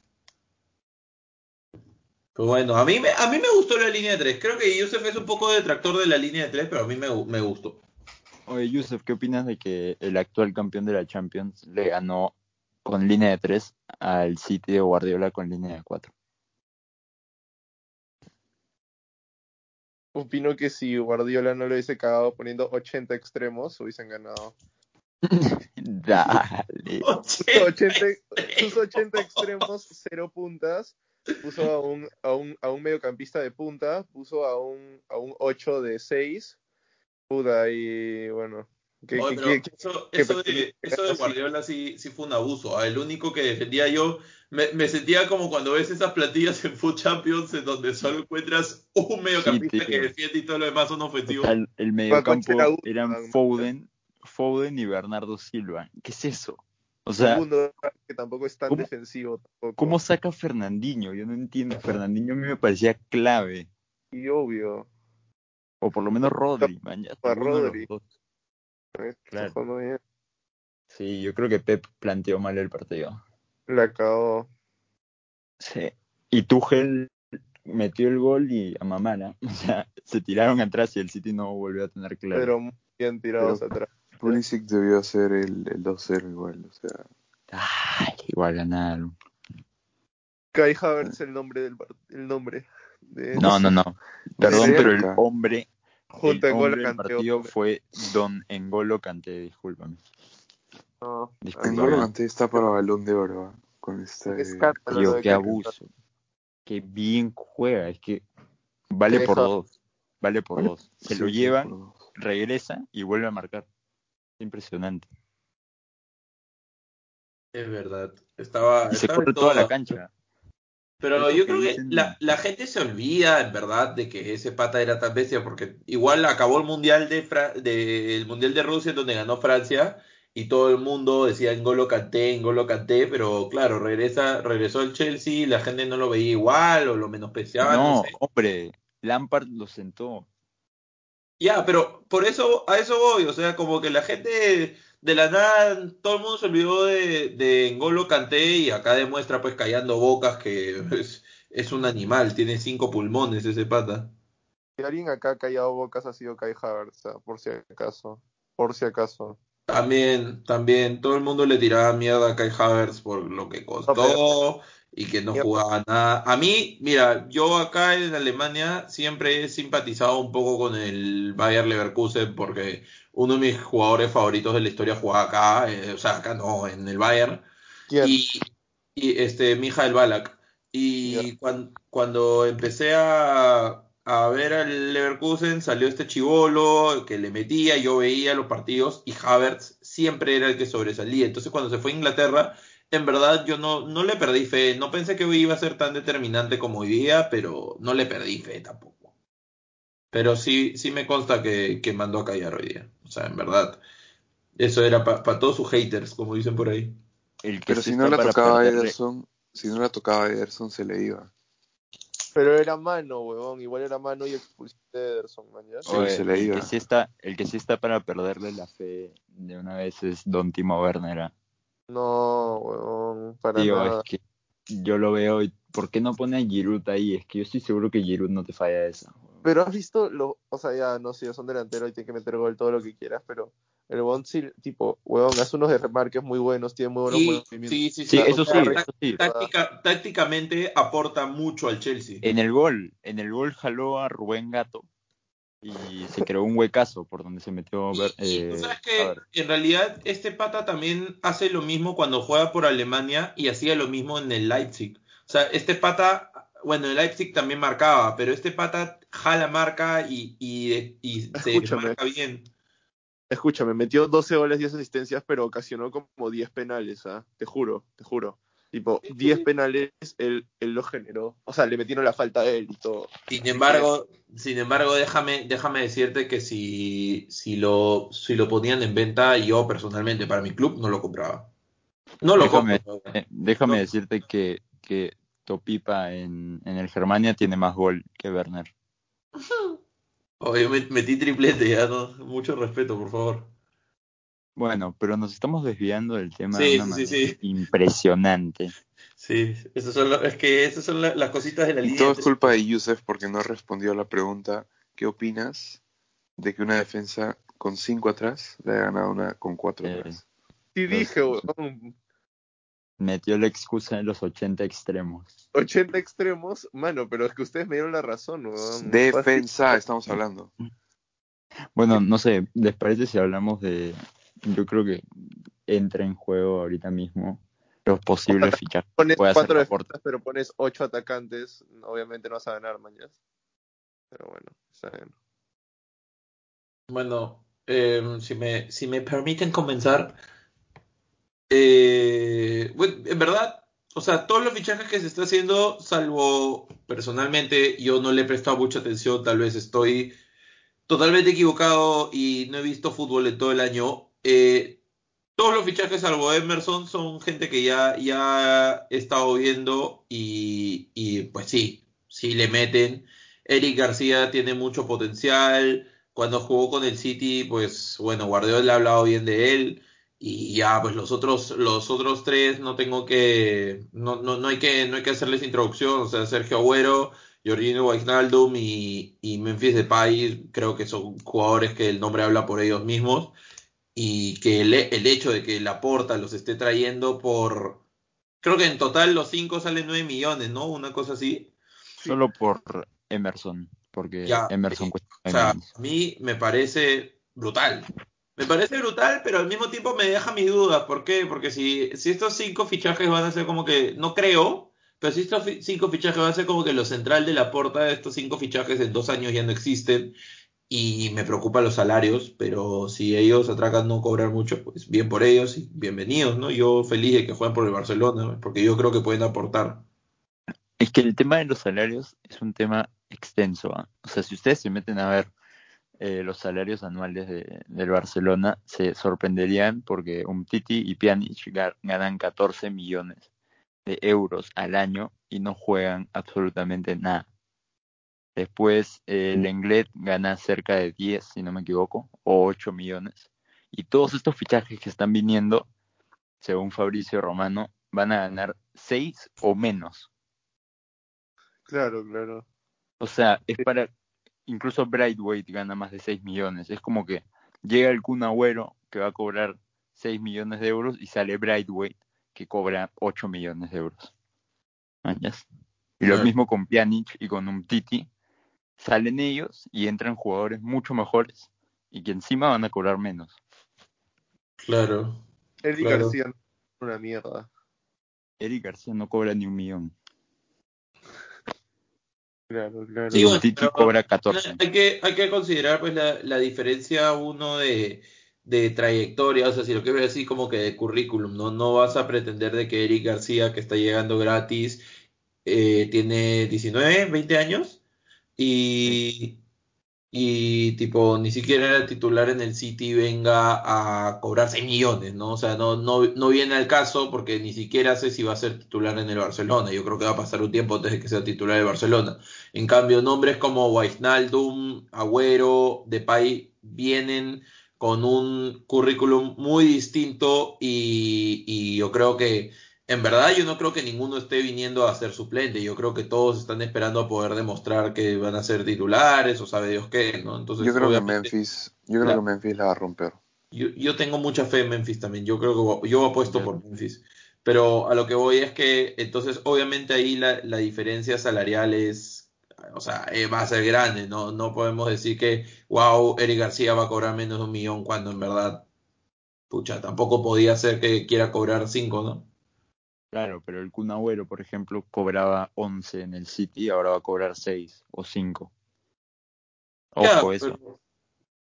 Pero bueno, a mí, me, a mí me gustó la línea de 3. Creo que Yusef es un poco detractor de la línea de 3, pero a mí me, me gustó. Oye, Yusef, ¿qué opinas de que el actual campeón de la Champions le ganó con línea de 3 al City de Guardiola con línea de 4? Opino que si Guardiola no lo hubiese cagado poniendo 80 extremos, hubiesen ganado. Dale. 80, sus 80 extremos, cero puntas. Puso a un, a un, a un mediocampista de punta, puso a un, a un 8 de 6. Puta, y bueno. ¿qué- Oye, qué- pero qué- eso, qué eso, de, eso de Guardiola sí, sí fue un abuso. ah, El único que defendía yo, me, me sentía como cuando ves esas plantillas en Food Champions en donde solo encuentras un mediocampista que defiende y todo lo demás son O ofensivos. sea, el, el mediocampo eran man. Foden, Foden y Bernardo Silva. ¿Qué es eso? O sea, Segundo, que tampoco es tan ¿cómo- defensivo. Tampoco. ¿cómo saca Fernandinho? Yo no entiendo. Fernandinho a mí me parecía clave. Y obvio. O por lo menos Rodri, man, ya está A uno de los Rodri. Sí, yo creo que Pep planteó mal el partido. La cagó. Sí. Y Tuchel metió el gol y a mamara. O sea, se tiraron atrás y el City no volvió a tener claro. Pero muy bien tirados atrás. Pulisic debió hacer el, el 2-0 igual, o sea, Ay, igual ganaron. Kai Havertz el nombre del el nombre de No, no, no. Perdón, pero el hombre, junto el hombre del partido hombre. fue Don Engolo Kanté, discúlpame. No, Disculpa. N'Golo Kanté está para balón de oro, ¿ah? con este lo Tío, qué abuso. Qué bien juega, es que vale por dos. Vale por Vale- dos. Se Sí, lo dos. regresa y vuelve a marcar. Impresionante. Es verdad. Estaba, Y se estaba corre en toda la cancha. Pero yo que creo que la, la gente se olvida, en verdad, de que ese pata era tan bestia, porque igual acabó el mundial de, Fra- de- el mundial de Rusia, en donde ganó Francia, y todo el mundo decía Engolo Kanté, Engolo Kanté, pero claro, regresa, regresó el Chelsea y la gente no lo veía igual o lo menospreciaba, no, No, sé. hombre, Lampard lo sentó. Ya, pero por eso, a eso voy, o sea, como que la gente de la nada, todo el mundo se olvidó de, de N'Golo Kanté y acá demuestra pues callando bocas que es, es un animal, tiene cinco pulmones ese pata. Si alguien acá ha callado bocas ha sido Kai Havertz, ah, por si acaso. Por si acaso. También, también, todo el mundo le tiraba mierda a Kai Havertz por lo que costó y que no jugaba nada. A mí, mira, yo acá en Alemania siempre he simpatizado un poco con el Bayer Leverkusen porque uno de mis jugadores favoritos de la historia jugaba acá, eh, o sea, acá no, en el Bayern. ¿Quién? Y, y este, Mijael Balak. Y cuan- cuando empecé a, a ver al Leverkusen, salió este chivolo que le metía, yo veía los partidos y Havertz siempre era el que sobresalía. Entonces, cuando se fue a Inglaterra, en verdad yo no, no le perdí fe. No pensé que iba a ser tan determinante como hoy día, pero no le perdí fe tampoco. Pero sí, sí me consta que, que mandó a callar hoy día. O sea, en verdad. Eso era para todos sus haters, como dicen por ahí. El que Pero si no la tocaba perderle- Ederson, si no la tocaba Ederson se le iba. Pero era mano, huevón. Igual era mano y expulsé a Ederson, man. ¿ya? Sí, Oye, se le el iba. que sí está, el que sí está para perderle la fe de una vez es Don Timo Werner. No, huevón. Para Tío, nada. es que yo lo veo y ¿por qué no pone a Giroud ahí? Es que yo estoy seguro que Giroud no te falla esa. Pero has visto, lo, o sea, ya no sé, son delanteros y tienen que meter gol todo lo que quieras, pero el sí, tipo, huevón, hace unos remarques muy buenos, tiene muy buenos Y, movimientos. sí, sí, Sí, sí. eso sí, tá- eso sí. táctica- tácticamente aporta mucho al Chelsea. En el gol, en el gol jaló a Rubén Gato y se creó un huecazo por donde se metió Y, Ver- y eh, tú sabes que en realidad este pata también hace lo mismo cuando juega por Alemania y hacía lo mismo en el Leipzig. O sea, este pata, bueno, el Leipzig también marcaba, pero este pata jala marca y, y, y se Escúchame. marca bien. Escúchame, metió 12 goles, 10 asistencias, pero ocasionó como 10 penales, ¿ah? Te juro, te juro. Tipo, 10 penales él, él lo generó. O sea, le metieron la falta a él y todo. Sin embargo, sin embargo, déjame, déjame decirte que si, si lo, si lo ponían en venta, yo personalmente para mi club no lo compraba. No lo Déjame- compro. Eh, déjame No. decirte que, que Topipa en, en el Germania tiene más gol que Werner. Oye, me- metí triplete ya, ¿no? Mucho respeto, por favor. Bueno, pero nos estamos desviando del tema Sí, de una sí, sí, sí. impresionante. Sí, esos son lo- es que esas son la- las cositas de la Y línea. todo es culpa de Yusef porque no respondió a la pregunta ¿qué opinas de que una defensa con cinco atrás le haya ganado una con cuatro Eh, atrás? Sí dije, Metió la excusa en los 80 extremos. 80 extremos, mano, pero es que ustedes me dieron la razón, huevón. Defensa, estamos hablando. Bueno, no sé, ¿les parece si hablamos de... Yo creo que entra en juego ahorita mismo los posibles fichajes Pones cuatro defensas, pero pones 8 atacantes, obviamente no vas a ganar, mañana. Pero bueno, está bien. Bueno, eh, si me, si me permiten comenzar, eh, bueno, en verdad, o sea, todos los fichajes que se está haciendo, salvo personalmente, yo no le he prestado mucha atención, tal vez estoy totalmente equivocado y no he visto fútbol en todo el año. Eh, todos los fichajes, salvo Emerson, son gente que ya, ya he estado viendo y, y pues sí, sí le meten. Eric García tiene mucho potencial. Cuando jugó con el City, pues bueno, Guardiola ha hablado bien de él. Y ya, pues los otros, los otros tres no tengo que, no, no, no hay que, no hay que hacerles introducción. O sea, Sergio Agüero, Jorginho Wijnaldum y, y Memphis Depay, creo que son jugadores que el nombre habla por ellos mismos. Y que el, el hecho de que Laporta los esté trayendo por, creo que en total los cinco salen 9 millones, ¿no? Una cosa así. Solo por Emerson, porque Ya, Emerson cuesta O nueve sea, millones. a mí me parece brutal. Me parece brutal, pero al mismo tiempo me deja mis dudas. ¿Por qué? Porque si, si estos cinco fichajes van a ser como que, no creo, pero si estos cinco fichajes van a ser como que lo central de la porta, estos cinco fichajes en dos años ya no existen. Y me preocupan los salarios, pero si ellos atracan no cobrar mucho, pues bien por ellos y bienvenidos, ¿no? Yo feliz de que jueguen por el Barcelona, porque yo creo que pueden aportar. Es que el tema de los salarios es un tema extenso. ¿ah? O sea, si ustedes se meten a ver eh, los salarios anuales de, del Barcelona, se sorprenderían porque Umtiti y Pjanic ga- ganan 14 millones de euros al año y no juegan absolutamente nada. Después eh, Lenglet gana cerca de 10, si no me equivoco, o 8 millones. Y todos estos fichajes que están viniendo, según Fabricio Romano, van a ganar 6 o menos. Claro, claro. O sea, es para. Incluso Brightweight gana más de 6 millones. Es como que llega el Kun Agüero que va a cobrar 6 millones de euros y sale Brightweight que cobra 8 millones de euros. ¿Mañas? Y lo Claro. mismo con Pjanic y con Umtiti. Salen ellos y entran jugadores mucho mejores y que encima van a cobrar menos. Claro. Eric Claro. García no es una mierda. Eric García no cobra ni un millón. Claro, claro. Sí, bueno, pero cobra 14. Hay que, hay que considerar pues la, la diferencia uno de, de trayectoria, o sea, si lo que ves así como que de currículum, ¿no? No vas a pretender de que Eric García, que está llegando gratis, eh, tiene 19, 20 años y, y tipo ni siquiera era titular en el City venga a cobrar 6 millones, ¿no? O sea, no, no, no viene al caso porque ni siquiera sé si va a ser titular en el Barcelona. Yo creo que va a pasar un tiempo antes de que sea titular del Barcelona. En cambio, nombres como Wijnaldum, Agüero, Depay vienen con un currículum muy distinto y, y yo creo que, en verdad, yo no creo que ninguno esté viniendo a ser suplente. Yo creo que todos están esperando a poder demostrar que van a ser titulares o sabe Dios qué, ¿no? Entonces, Yo creo que Memphis, yo creo la- que Memphis la va a romper. yo, yo tengo mucha fe en Memphis también. Yo creo que yo apuesto Ya. por Memphis. Pero a lo que voy es que entonces obviamente ahí la, la diferencia salarial es, o sea, eh, va a ser grande. No, no podemos decir que, wow, Eric García va a cobrar menos de un millón cuando en verdad, pucha, tampoco podía ser que quiera cobrar cinco, ¿no? Claro, pero el Kun Agüero, por ejemplo, cobraba 11 en el City y ahora va a cobrar 6 o 5. Ya, Ojo eso. pero-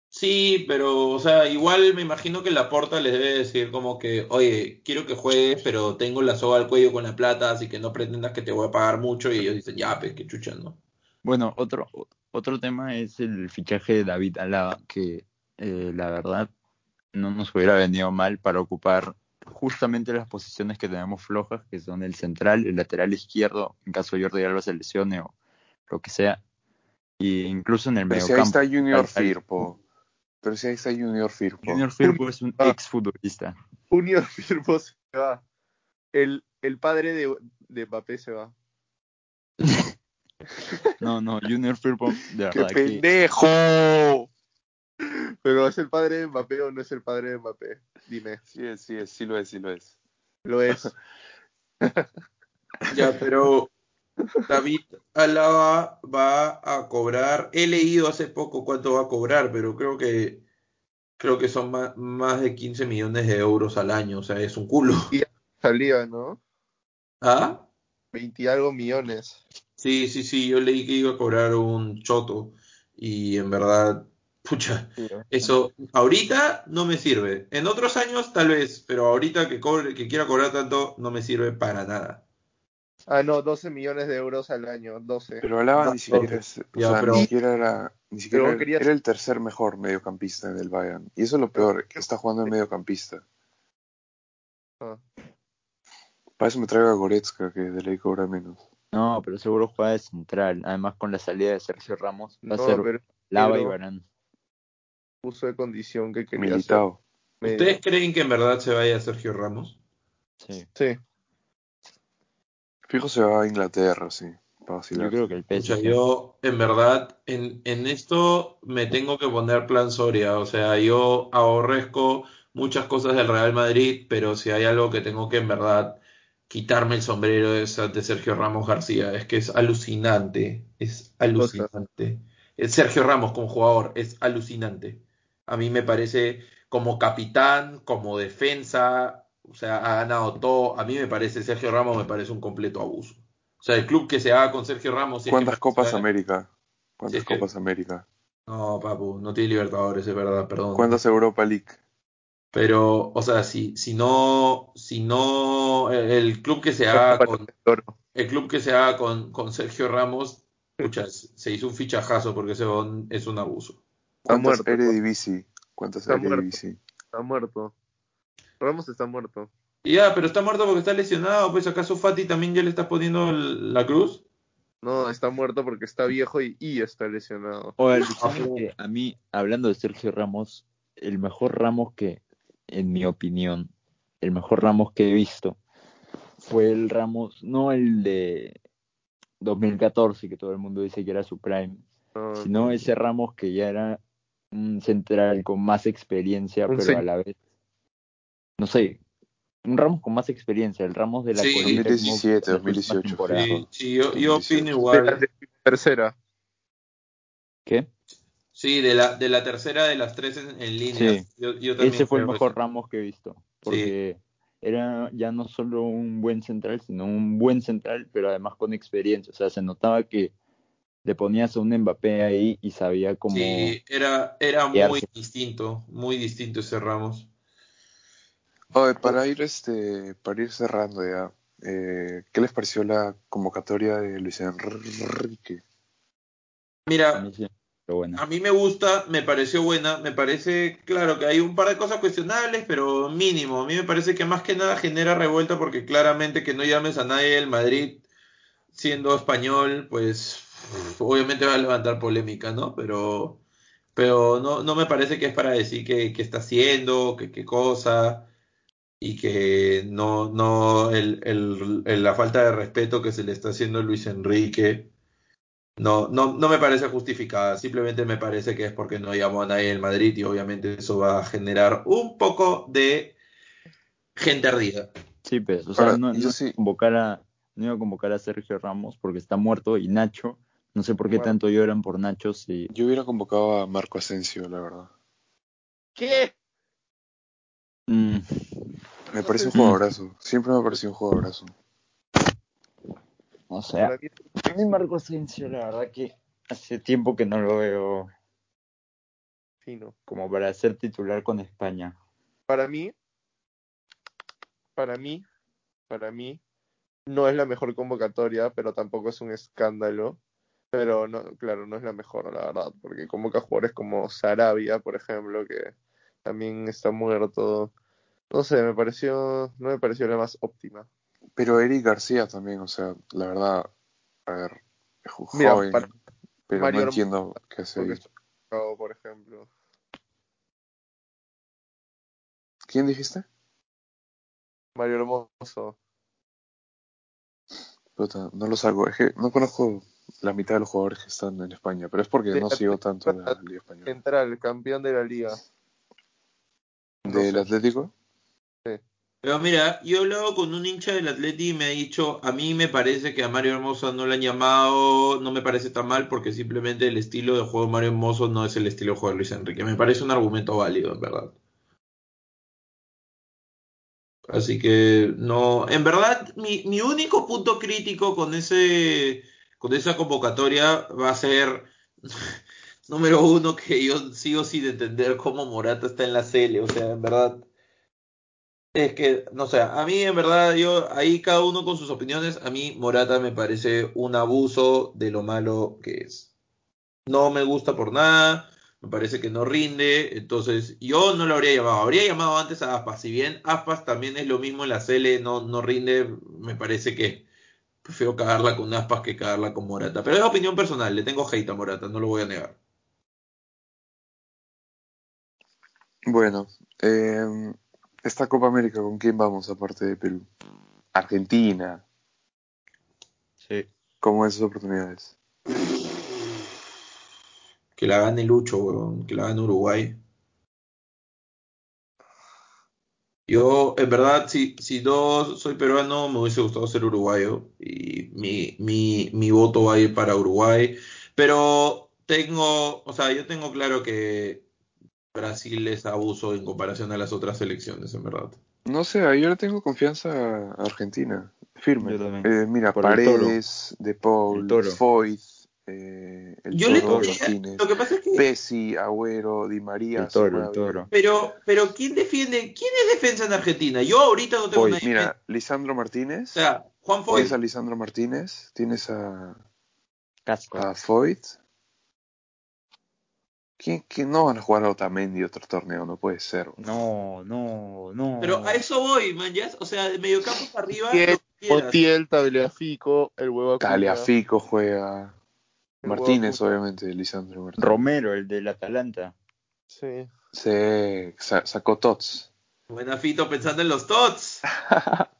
sí, pero, o sea, igual me imagino que Laporta les debe decir como que, oye, quiero que juegues, pero tengo la soga al cuello con la plata, así que no pretendas que te voy a pagar mucho. Y ellos dicen, ya, pues, que chucha, ¿no? Bueno, otro, otro tema es el fichaje de David Alaba, que eh, la verdad no nos hubiera venido mal para ocupar justamente las posiciones que tenemos flojas, que son el central, el lateral izquierdo, en caso Jordi Alba se lesione o lo que sea, y incluso en el Pero si ahí está Junior Firpo. Pero si ahí está Junior Firpo. Junior Firpo es un Ah. exfutbolista. Junior Firpo se va. El, el padre de, de Mbappé se va. No, no, Junior Firpo, de ¡Qué que pendejo! Pero ¿es el padre de Mbappé o no es el padre de Mbappé? Dime. Sí es, sí es, sí lo es, sí lo es. Lo es. Ya, pero David Alaba va a cobrar. He leído hace poco cuánto va a cobrar, pero creo que creo que son más, más de 15 millones de euros al año, o sea, es un culo. Salía, ¿no? ¿Ah? 20 y algo millones. Sí, sí, sí, yo leí que iba a cobrar un choto y en verdad, pucha, eso ahorita no me sirve. En otros años tal vez, pero ahorita que cobre, que quiera cobrar tanto no me sirve para nada. Ah, no, 12 millones de euros al año. 12. Pero Alaba No, ni siquiera es, o Ya, sea, pero- ni siquiera era, ni siquiera querías- era el tercer mejor mediocampista en el Bayern. Y eso es lo peor, que está jugando en mediocampista. Ah. Para eso me traigo a Goretzka, que de ley cobra menos. No, pero seguro juega de central. Además, con la salida de Sergio Ramos, va No, a ser pero Lava y Varane. Puso de condición que quería Militao. ¿Ustedes creen que en verdad se vaya Sergio Ramos? Sí. Sí. Fijo se va a Inglaterra, sí. Yo creo que el Pucha, PSG. yo en verdad en, en esto me tengo que poner plan Soria, o sea, yo aborrezco muchas cosas del Real Madrid, pero si hay algo que tengo que en verdad quitarme el sombrero es ante Sergio Ramos García, es que es alucinante, es alucinante. Es Sergio Ramos como jugador es alucinante. A mí me parece como capitán, como defensa, o sea, ha ganado todo. A mí me parece, Sergio Ramos me parece un completo abuso. O sea, el club que se haga con Sergio Ramos. si es ¿Cuántas que- Copas América? ¿Cuántas Si es que- Copas América? No, papu, no tiene Libertadores, es verdad, perdón. ¿Cuántas Europa League? Pero, o sea, si, si no, si no, el, el club que se haga con, el club que se haga con, con Sergio Ramos, pucha, se hizo un fichajazo porque ese es un abuso. ¿Cuántas muerto. Eredivisie? ¿Cuántas Está muerto. Eredivisie? Está muerto. Ramos está muerto. Ya, pero está muerto porque está lesionado. Pues acaso Fati también ya le está poniendo el- la cruz. No, está muerto porque está viejo y, y está lesionado. O el que a mí, hablando de Sergio Ramos, el mejor Ramos que, en mi opinión, el mejor Ramos que he visto fue el Ramos, no el de 2014, que todo el mundo dice que era su prime, No, sino ese Ramos que ya era un central con más experiencia, pero a la vez, no sé, un Ramos con más experiencia, el Ramos de la Sí. Colina, 2017, como las últimas 2018. temporadas. Sí, sí, yo, yo 2018. opino de igual. la tercera. ¿Qué? Sí, de la, de la tercera de las tres en, en línea. Sí. Yo, yo también Ese fue el mejor eso. Ramos que he visto, porque era ya no solo un buen central, sino un buen central, pero además con experiencia. O sea, se notaba que le ponías a un Mbappé ahí y sabía cómo... Sí, era, era muy guiarse. distinto, muy distinto ese Ramos. Oye, para ir este, para ir cerrando ya, eh, ¿qué les pareció la convocatoria de Luis Enrique? a Mira, a mí me gusta, me pareció buena, me parece, claro, que hay un par de cosas cuestionables, pero mínimo. A mí me parece que más que nada genera revuelta porque claramente que no llames a nadie del Madrid siendo español, pues obviamente va a levantar polémica, ¿no? Pero, pero no, no me parece que es para decir que, que está haciendo, que qué cosa, y que no, no, el, el- el- la falta de respeto que se le está haciendo a Luis Enrique, no, no, no me parece justificada, simplemente me parece que es porque no llamó a nadie del Madrid y obviamente eso va a generar un poco de gente ardida. Sí, pues, o sea, Ahora, no, no sí- convocar a, no iba a convocar a Sergio Ramos porque está muerto y Nacho, no sé por qué Bueno. tanto lloran por Nacho si... Yo hubiera convocado a Marco Asensio, la verdad. ¿Qué? Mm, Me parece un jugadorazo. Siempre me ha parecido un jugadorazo. o sea, a mí Marco Asensio, la verdad que hace tiempo que no lo veo fino. como para ser titular con España. Para mí, para mí, para mí, no es la mejor convocatoria, pero tampoco es un escándalo. Pero no, claro, no es la mejor, la verdad, porque convoca jugadores como Sarabia, por ejemplo, que también está muerto. No sé, me pareció, no me pareció la más óptima. Pero Eric García también, o sea, la verdad, a ver, es jo- Mira, joven, para- pero Mario no entiendo qué hace por ejemplo. ¿Quién dijiste? Mario Hermoso. Puta, no lo salgo. Es que no conozco la mitad de los jugadores que están en España, pero es porque Sí, no sigo tanto la Liga Española. Central, campeón de la liga. no ¿Del sé. Atlético? Pero mira, yo he hablado con un hincha del Atleti y me ha dicho, a mí me parece que a Mario Hermoso no le han llamado, no me parece tan mal porque simplemente el estilo de juego de Mario Hermoso no es el estilo de juego de Luis Enrique. Me parece un argumento válido, en verdad. Así que no, en verdad mi, mi único punto crítico con ese con esa convocatoria va a ser número uno que yo sigo sin entender cómo Morata está en la CL, o sea, en verdad es que, no sé, a mí en verdad, yo, ahí cada uno con sus opiniones, a mí Morata me parece un abuso de lo malo que es. No me gusta por nada, me parece que no rinde, entonces yo no lo habría llamado. Habría llamado antes a Aspas, si bien Aspas también es lo mismo en la CL, no, no rinde, me parece que prefiero cagarla con Aspas que cagarla con Morata. Pero es opinión personal, le tengo hate a Morata, no lo voy a negar. Bueno, eh, esta Copa América, ¿con quién vamos aparte de Perú? Argentina. Sí. ¿Cómo es sus oportunidades? Que la gane Lucho, weón, que la gane Uruguay. Yo, en verdad, si, si no soy peruano, me hubiese gustado ser uruguayo. Y mi, mi, mi voto va a ir para Uruguay. Pero tengo, o sea, yo tengo claro que Brasil es abuso en comparación a las otras selecciones, en verdad. No sé, yo le tengo confianza a Argentina, firme. Yo también. Eh, mira, Por. Paredes, De Paul. Foyt, eh, el Yo le Toro diría, Martínez, lo que pasa es que, Pessi, Agüero, Di María, El toro, el Sarabia. toro. pero, pero ¿quién defiende? ¿Quién es defensa en Argentina? Yo ahorita no tengo Hoy, nadie. Mira, Lisandro O Martínez, sea, Juan Foy, tienes a Lisandro Martínez, tienes a, Casco. a Foyt. ¿Quién, quién no van a jugar a Otamendi otro torneo? No puede ser. No, no, no. Pero a eso voy, man, ya, o sea, de mediocampo para arriba, Montiel, Tagliafico, el huevo. Taliafico juega. Martínez, obviamente, Lisandro Martínez. Romero, el del Atalanta. Sí. Se sa- sacó Tots. Buena Fito pensando en los tots.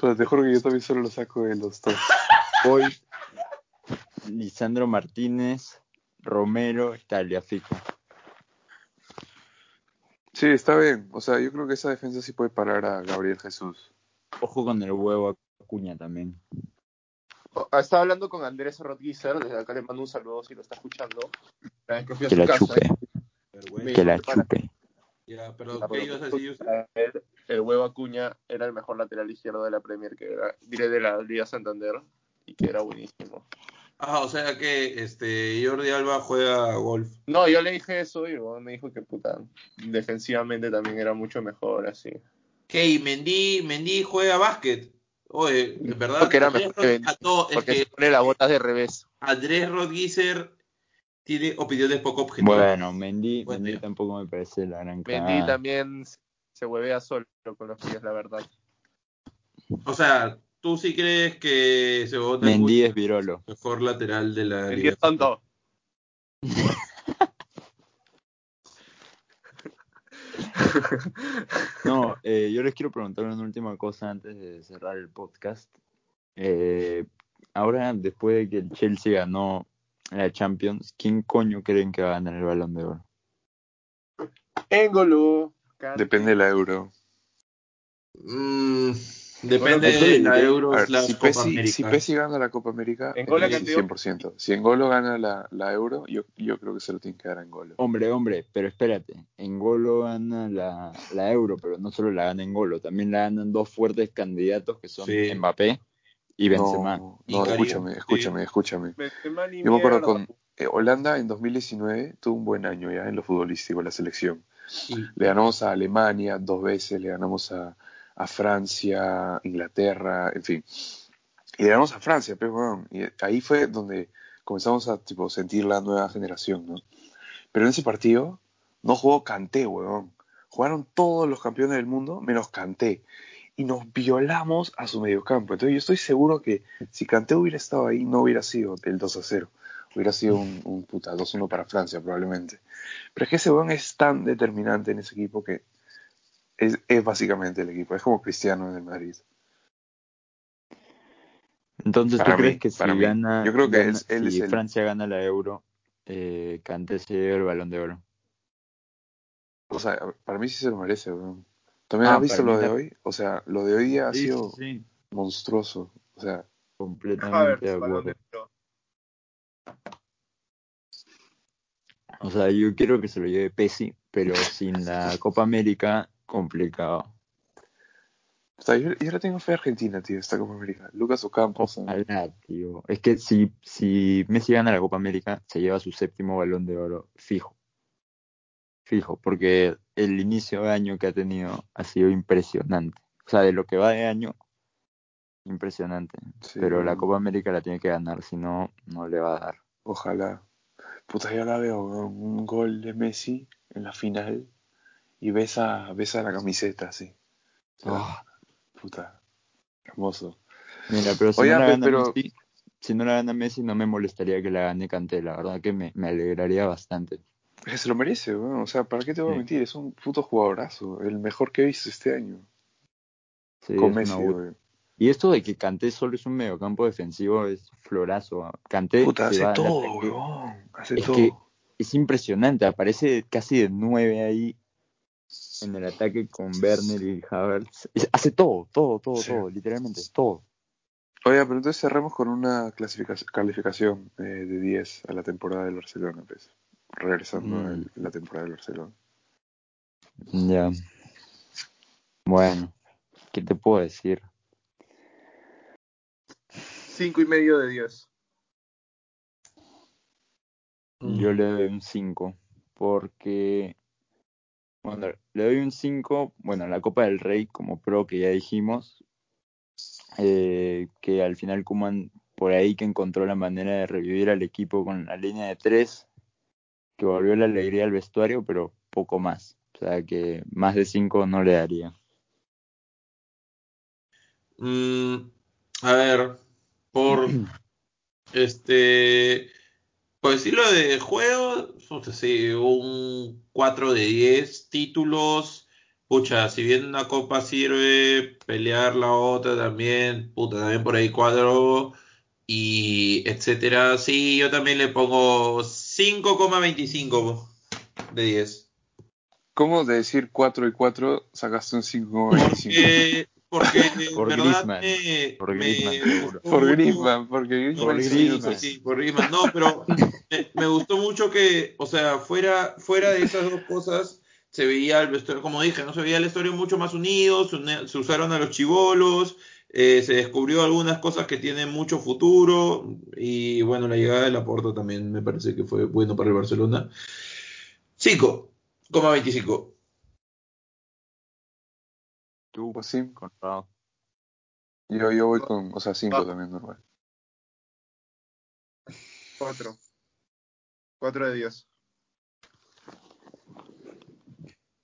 Pero te juro que yo también solo lo saco de los Tots. hoy, Lisandro Martínez, Romero, Taliafico. Sí, está bien. O sea, yo creo que esa defensa sí puede parar a Gabriel Jesús. Ojo con el huevo Acuña también. Estaba hablando con Andrés Rodgiser, desde acá le mando un saludo si lo está escuchando. Que la casa, chupe, me que la chupe. Ya, pero ¿qué ibas a decir usted? para él, El huevo Acuña era el mejor lateral izquierdo de la Premier, que era, diré de la Liga Santander, y que era buenísimo. Ah, o sea que este Jordi Alba juega golf. No, yo le dije eso y luego me dijo que puta, defensivamente también era mucho mejor así. ¿Qué? ¿Y Mendy, Mendy juega básquet? Oye, en verdad. Porque era Andrés mejor que Mendy, Porque que se pone las botas de revés. Andrés Rodgiser tiene opiniones poco objetivas. Bueno, Mendy, Mendy tampoco me parece la gran Mendy cagada. también se huevea solo con los pies, la verdad. O sea, ¿tú sí crees que se vota Mendy es virolo. mejor lateral de la Mendy liga? es tonto. No, eh, yo les quiero preguntar una última cosa antes de cerrar el podcast. Eh, ahora, después de que el Chelsea ganó la Champions, ¿quién coño creen que va a ganar el Balón de Oro? Engolo. Depende de la euro. Mm, depende Bueno, de la Euro si América. si Pesi gana la Copa América, eh, Kanté. 100%. Si Engolo gana la, la euro, yo, yo creo que se lo tiene que dar a Engolo. Hombre, hombre, pero espérate. Engolo gana la, la Euro, pero no solo la gana Engolo, también la ganan dos fuertes candidatos que son Sí. Mbappé y Benzema. No, Y no, Karim, escúchame, sí. escúchame, escúchame. Yo me acuerdo con eh, Holanda en 2019 tuvo un buen año ya en lo futbolístico, la selección. Y- Le ganamos a Alemania dos veces, le ganamos a, a Francia, Inglaterra, en fin. Y le ganamos a Francia, pero bueno, y ahí fue donde comenzamos a tipo, sentir la nueva generación, ¿no? Pero en ese partido no jugó Kanté, weón. Jugaron todos los campeones del mundo menos Kanté. Y nos violamos a su mediocampo. Entonces yo estoy seguro que si Kanté hubiera estado ahí, no hubiera sido el 2 a 0. Hubiera sido un, un puta 2-1 para Francia, probablemente. Pero es que ese weón es tan determinante en ese equipo que es, es básicamente el equipo. Es como Cristiano en el Madrid. Entonces, ¿tú mí, crees que si gana, Yo creo que gana- es- él si es el- Francia gana la Euro, eh, Kanté se lleva el Balón de Oro? O sea, para mí sí se lo merece, weón. ¿También Ah, has visto lo de la- hoy? O sea, lo de hoy día ha Sí, sido sí, monstruoso. O sea, completamente de acuerdo. O sea, yo quiero que se lo lleve Pesi, pero sin la Copa América, complicado. o sea, yo, yo le tengo fe a Argentina, tío, esta Copa América. Lucas Ocampo. sea, Ojalá, tío. Es que si, si Messi gana la Copa América, se lleva su séptimo balón de oro fijo. Fijo, porque el inicio de año que ha tenido ha sido impresionante. O sea, de lo que va de año, impresionante. sí, Pero la. Copa América la tiene que ganar, si no, no le va a dar. Ojalá. Puta, yo la veo, un gol de Messi en la final y besa, besa la camiseta, así. O sea, Ah, Puta, hermoso. mira, pero si Oye, no la gana pero- Messi, si no la gana Messi, no me molestaría que la gane Kanté. La verdad que me, me alegraría bastante. Es que se lo merece, weón. O sea, ¿para qué te voy a Sí. mentir? Es un puto jugadorazo. El mejor que he visto este año. Sí, Con es Messi, una. Y esto de que Kanté solo es un mediocampo defensivo es florazo. Kanté Puta, hace todo, weón. Hace Es todo. que es impresionante, aparece casi de nueve ahí en el ataque con Werner y Havertz. Hace todo, todo, todo, Sí. todo, literalmente, todo. Oye, pero entonces cerremos con una clasificación, calificación eh, de 10 a la temporada del Barcelona, pues. Regresando Mm. a la temporada del Barcelona. Ya. Bueno, ¿qué te puedo decir? Cinco y medio de diez. Yo le doy un 5, porque, bueno, le doy un 5, bueno, la Copa del Rey como pro que ya dijimos, eh, que al final Kuman por ahí que encontró la manera de revivir al equipo con la línea de tres, que volvió la alegría al vestuario, pero poco más. O sea que más de cinco no le daría. Mm, a ver, por este, por decirlo de juego, puta, sí, un 4 de 10 títulos. Pucha, si bien una copa sirve, pelear la otra también, puta, también por ahí cuadro y etcétera. Sí, yo también le pongo 5,25 de 10. ¿Cómo de decir 4 y 4 sacaste un 5,25? Porque, porque Por verdad Griezmann, me, por me Griezmann, gustó Por Griezmann, porque Griezmann Por Griezmann. idiota. Sí, por Griezmann. No, pero me, me gustó mucho que, o sea, fuera, fuera de esas dos cosas, se veía el vestuario, como dije, no se veía el vestuario mucho más unido, se, usaron a los chivolos, eh, se descubrió algunas cosas que tienen mucho futuro, y bueno, la llegada de Laporta también me parece que fue bueno para el Barcelona. 5,25. Tú, Pues sí, yo, yo voy con, o sea, 5 Ah. también normal. 4. 4 de 10.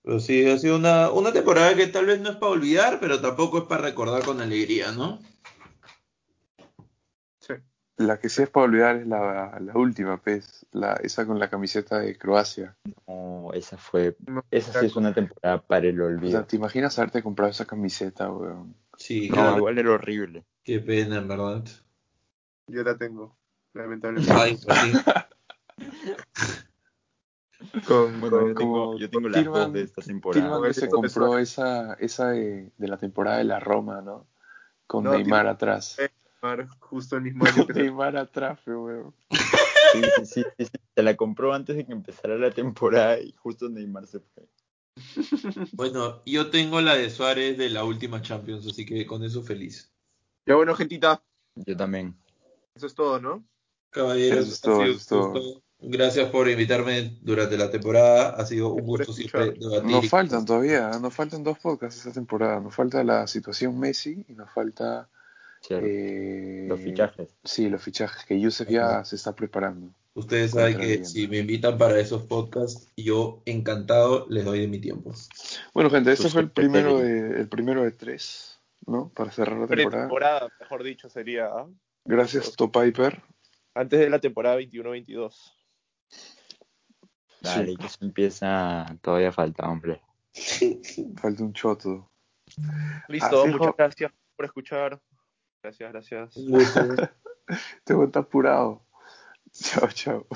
Pero sí, ha sido una, una temporada que tal vez no es para olvidar, pero tampoco es para recordar con alegría, ¿no? Sí. La que sí es para olvidar es la, la última, pues, la, esa con la camiseta de Croacia. No, esa fue, esa sí es una temporada para el O olvido. sea, ¿te imaginas haberte comprado esa camiseta, weón? Sí, No, claro. igual era horrible. Qué pena, en verdad. Yo la tengo, lamentablemente. Ay, sí. Con, Bueno, con- yo tengo, como yo tengo las Tillman- dos de esta temporada. Que se compró esa, esa de, de la temporada de la Roma, ¿no? Con No, Neymar atrás. Neymar, justo el mismo año Con que se- Neymar atrás, weón. Sí, sí, sí, sí, sí. Se la compró antes de que empezara la temporada y justo Neymar se fue. Bueno, yo tengo la de Suárez de la última Champions, así que con eso feliz. Ya bueno, gentita, Yo también. eso es todo, ¿no? Caballeros, Eso es todo, ha sido eso es todo. Gracias por invitarme durante la temporada. Ha sido un Por gusto escuchar. siempre debatir. Nos faltan todavía, nos faltan dos podcasts esta temporada. Nos falta la situación Messi y nos falta eh, Los fichajes. Sí, los fichajes que Yusef ya se está preparando. Ustedes saben que si me invitan para esos podcasts, yo encantado les doy de mi tiempo. Bueno, gente, este fue el primero de, el primero de tres, ¿no? Para cerrar la temporada. Pretemporada, mejor dicho, sería. ¿ah? Gracias, Top Piper. Antes de la temporada 21-22. Dale, que eso empieza. Todavía falta, hombre. Falta un choto. Listo, Ah, muchas gracias por escuchar. Gracias, gracias. Te está apurado. Chao, chao.